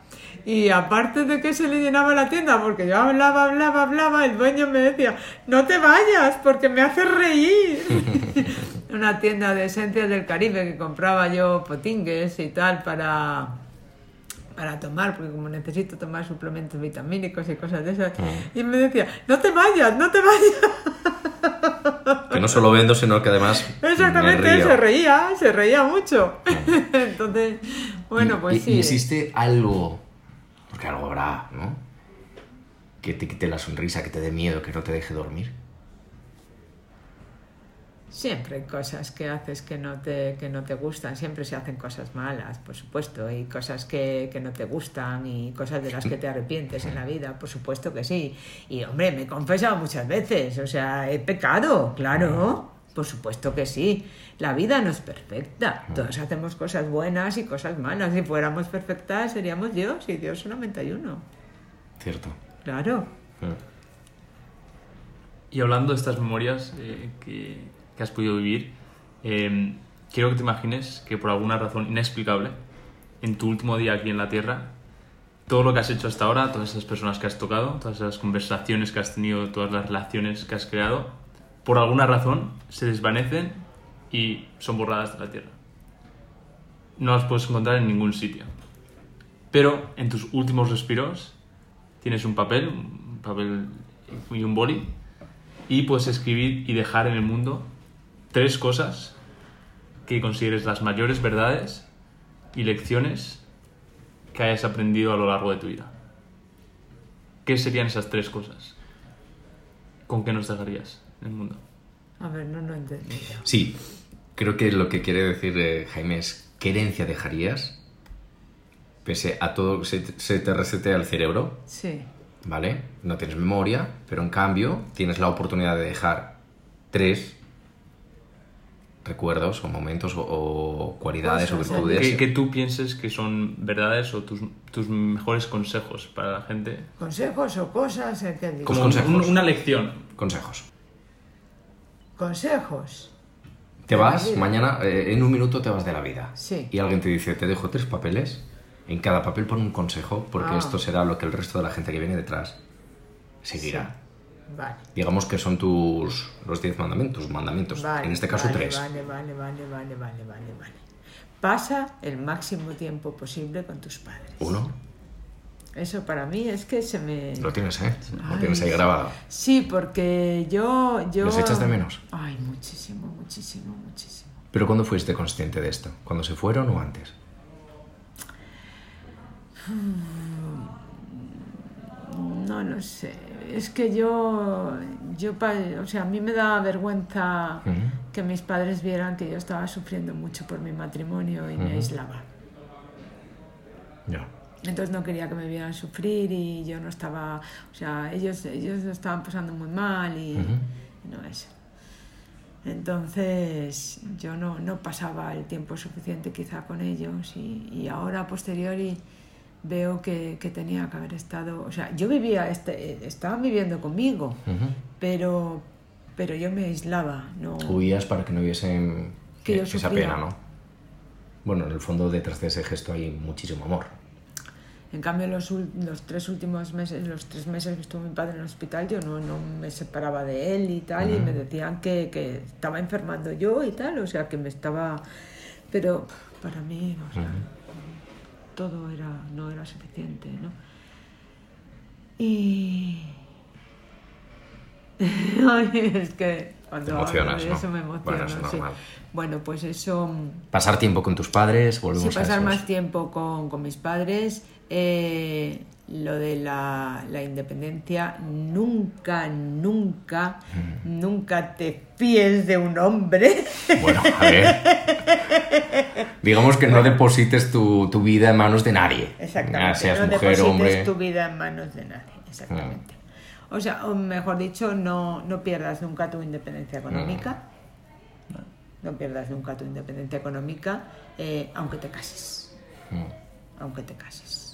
y aparte de que se le llenaba la tienda porque yo hablaba, hablaba, hablaba, el dueño me decía, no te vayas porque me haces reír. una tienda de esencias del Caribe que compraba yo potingues y tal para para tomar, porque como necesito tomar suplementos vitamínicos y cosas de esas. Y me decía, no te vayas, no te vayas. Que no solo vendo, sino que además Exactamente, me se reía, se reía mucho. Entonces, bueno, pues y, sí. y existe algo, porque algo habrá, ¿no? Que te quite la sonrisa, que te dé miedo, que no te deje dormir. Siempre hay cosas que haces que no te, que no te gustan, siempre se hacen cosas malas, por supuesto, y cosas que, que no te gustan y cosas de las que te arrepientes en la vida, por supuesto que sí. Y hombre, me he confesado muchas veces, o sea, he pecado, claro, por supuesto que sí. La vida no es perfecta, todos hacemos cosas buenas y cosas malas. Si fuéramos perfectas seríamos Dios y Dios solamente hay uno, Cierto. claro. Mm. Y hablando de estas memorias eh, que, que has podido vivir, eh, quiero que te imagines que por alguna razón inexplicable, en tu último día aquí en la Tierra, todo lo que has hecho hasta ahora, todas esas personas que has tocado, todas esas conversaciones que has tenido, todas las relaciones que has creado, por alguna razón se desvanecen y son borradas de la Tierra. No las puedes encontrar en ningún sitio. Pero en tus últimos respiros tienes un papel, un papel y un boli, y puedes escribir y dejar en el mundo tres cosas que consideres las mayores verdades y lecciones que hayas aprendido a lo largo de tu vida. ¿Qué serían esas tres cosas? ¿Con qué nos dejarías en el mundo? A ver, no lo he entendido. Sí, creo que lo que quiere decir eh, Jaime es qué herencia dejarías pese a todo se, se te resetea el cerebro, Sí. ¿vale? No tienes memoria, pero en cambio tienes la oportunidad de dejar tres recuerdos o momentos o, o cualidades o virtudes. Que, que tú pienses que son verdades o tus, tus mejores consejos para la gente. ¿Consejos o cosas? ¿Entendido? Como- Como consejos. un- una lección. Consejos. Consejos. Te vas, mañana, eh, en un minuto te vas de la vida. Sí. Y alguien te dice, te dejo tres papeles, en cada papel pon un consejo, porque Ah. esto será lo que el resto de la gente que viene detrás seguirá. Vale. Digamos que son tus los diez mandamientos, mandamientos. Vale, en este caso vale, tres. Vale, vale, vale, vale, vale, vale, vale. Pasa el máximo tiempo posible con tus padres. Uno, Eso para mí es que se me... lo tienes, ¿eh? Lo Ay, tienes ahí grabado. Sí, porque yo... yo... ¿Les echas de menos? Ay, muchísimo, muchísimo, muchísimo. ¿Pero cuándo fuiste consciente de esto? ¿Cuando se fueron o antes? No lo sé. Es que yo, yo, o sea, a mí me daba vergüenza que mis padres vieran que yo estaba sufriendo mucho por mi matrimonio y me aislaba. Ya. Entonces no quería que me vieran sufrir y yo no estaba, o sea, ellos, ellos lo estaban pasando muy mal y no eso. Entonces yo no, no pasaba el tiempo suficiente quizá con ellos y, y ahora a posteriori veo que, que tenía que haber estado, o sea, yo vivía, este, estaban viviendo conmigo, pero, pero yo me aislaba, no... Huías para que no hubiesen Que esa pena, ¿no? Bueno, en el fondo detrás de ese gesto hay muchísimo amor. En cambio, los, los tres últimos meses, los tres meses que estuvo mi padre en el hospital, yo no, no me separaba de él y tal, y me decían que, que estaba enfermando yo y tal, o sea, que me estaba... Pero para mí, o sea, todo era, no era suficiente, ¿no? Y... Ay, es que cuando Te emocionas, de ¿no? eso me Bueno, emociono, es sí. Bueno, pues eso... Pasar tiempo con tus padres, volvemos Sí, a pasar más tiempo con, con mis padres. eh, lo de la, la independencia, nunca, nunca, nunca te fíes de un hombre. Bueno, a ver. Digamos que no deposites tu, tu vida en manos de nadie. Exactamente. Ya seas no mujer, deposites hombre. tu vida en manos de nadie. Exactamente. O sea, o mejor dicho, no, no pierdas nunca tu independencia económica. No pierdas nunca tu independencia económica, eh, aunque te cases. Mm. aunque te cases.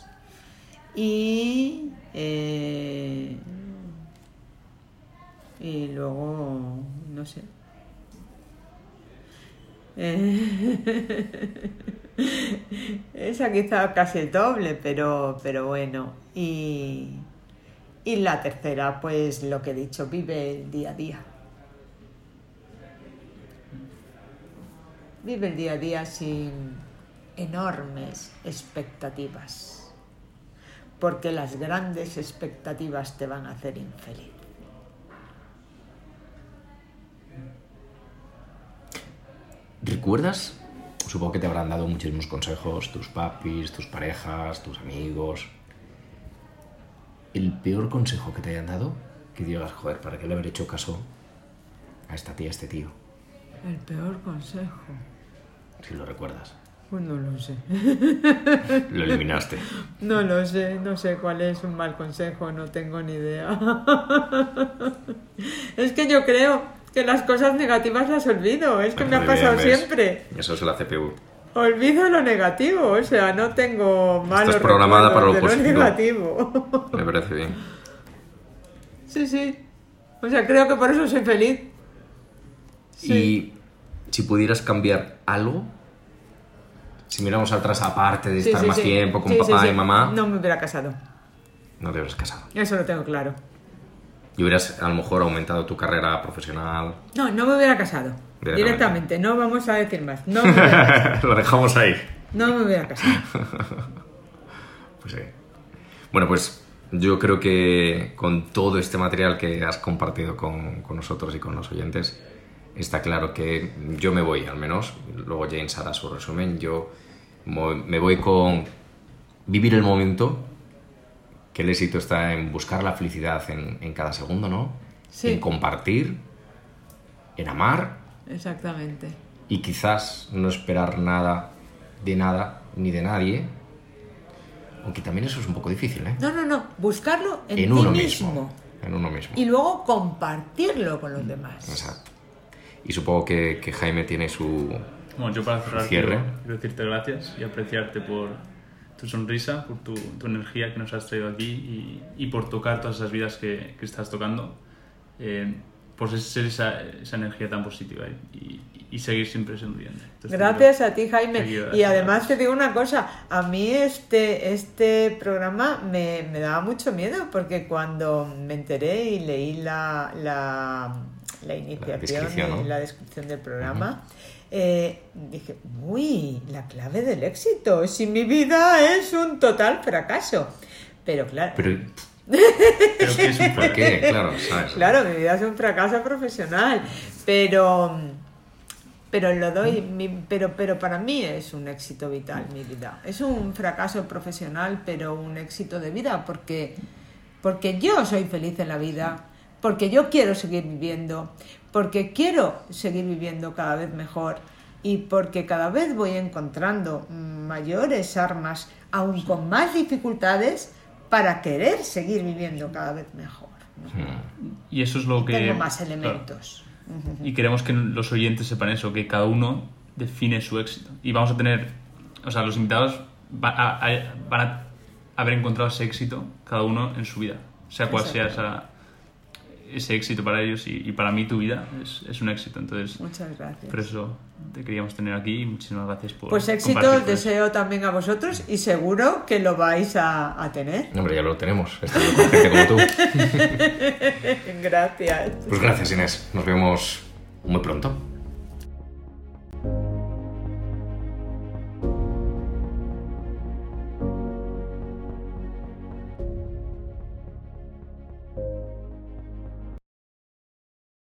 Y, eh, y luego, no sé. Eh, esa quizá casi el doble, pero, pero bueno. Y, y la tercera, pues lo que he dicho, vive el día a día. Vive el día a día sin enormes expectativas, porque las grandes expectativas te van a hacer infeliz. ¿Recuerdas? Supongo que te habrán dado muchísimos consejos, tus papis, tus parejas, tus amigos. ¿El peor consejo que te hayan dado? Que digas, joder, ¿para qué le haber hecho caso a esta tía, a este tío? El peor consejo. Si lo recuerdas. Pues no lo sé. Lo eliminaste. No lo sé, no sé cuál es un mal consejo, no tengo ni idea. es que yo creo que las cosas negativas las olvido, es que me ha bien, pasado siempre. Eso es la CPU. Olvido lo negativo, o sea, no tengo malos programada para lo de positivo. negativo. Me parece bien. sí, sí. O sea, creo que por eso soy feliz. Sí. Y si pudieras cambiar algo, si miramos atrás, aparte de Sí, estar sí, más sí. tiempo con papá y mamá, no, No me hubiera casado. te hubieras casado. Eso lo tengo claro. Y hubieras a lo mejor aumentado tu carrera profesional. No, no me hubiera casado. Directamente. Directamente, no vamos a decir más. No me hubiera casado. Lo dejamos ahí. No me hubiera casado. Pues sí. Bueno, pues yo creo que con todo este material que has compartido con, con nosotros y con los oyentes, está claro que yo me voy, al menos, luego James hará su resumen, yo me voy con vivir el momento, que el éxito está en buscar la felicidad en, en cada segundo, ¿no? Sí. En compartir, en amar Exactamente. y quizás no esperar nada de nada ni de nadie, aunque también eso es un poco difícil, ¿eh? No, no, no. Buscarlo en, en ti uno mismo. mismo. En uno mismo. Y luego compartirlo con los demás. Exacto. Y supongo que, que Jaime tiene su... Bueno, yo para cerrar Cierre. quiero, quiero decirte gracias y apreciarte por tu sonrisa, por tu, tu energía que nos has traído aquí y, y por tocar todas esas vidas que, que estás tocando, eh, por ser esa, esa energía tan positiva y, y- y seguir siempre sonriendo. Entonces, Gracias a ti, Jaime. Y además te digo una cosa, a mí este, este programa me, me daba mucho miedo porque cuando me enteré y leí la, la, la iniciación ¿no? y la descripción del programa, eh, dije, uy, la clave del éxito, si mi vida es un total fracaso. Pero claro, Pero, que es un ¿por qué? Claro, ¿sabes? Claro, mi vida es un fracaso profesional, pero, pero lo doy, mi- pero, pero para mí es un éxito vital mi vida. Es un fracaso profesional, pero un éxito de vida, porque, porque yo soy feliz en la vida, porque yo quiero seguir viviendo, porque quiero seguir viviendo cada vez mejor y porque cada vez voy encontrando mayores armas, aún con más dificultades, para querer seguir viviendo cada vez mejor. Y eso es lo que... Tengo más claro. elementos. Y queremos que los oyentes sepan eso, que cada uno define su éxito. Y vamos a tener, o sea, los invitados va- a- a- van a haber encontrado ese éxito, cada uno en su vida, sea cual sea esa- ese éxito para ellos. Y, y para mí tu vida es, es un éxito. Entonces, Muchas gracias. por eso te queríamos tener aquí y muchísimas gracias por... Pues éxito deseo también a vosotros y seguro que lo vais a, a tener. Hombre, ya lo tenemos. Gente como tú. Gracias. Pues gracias, Inés. Nos vemos muy pronto.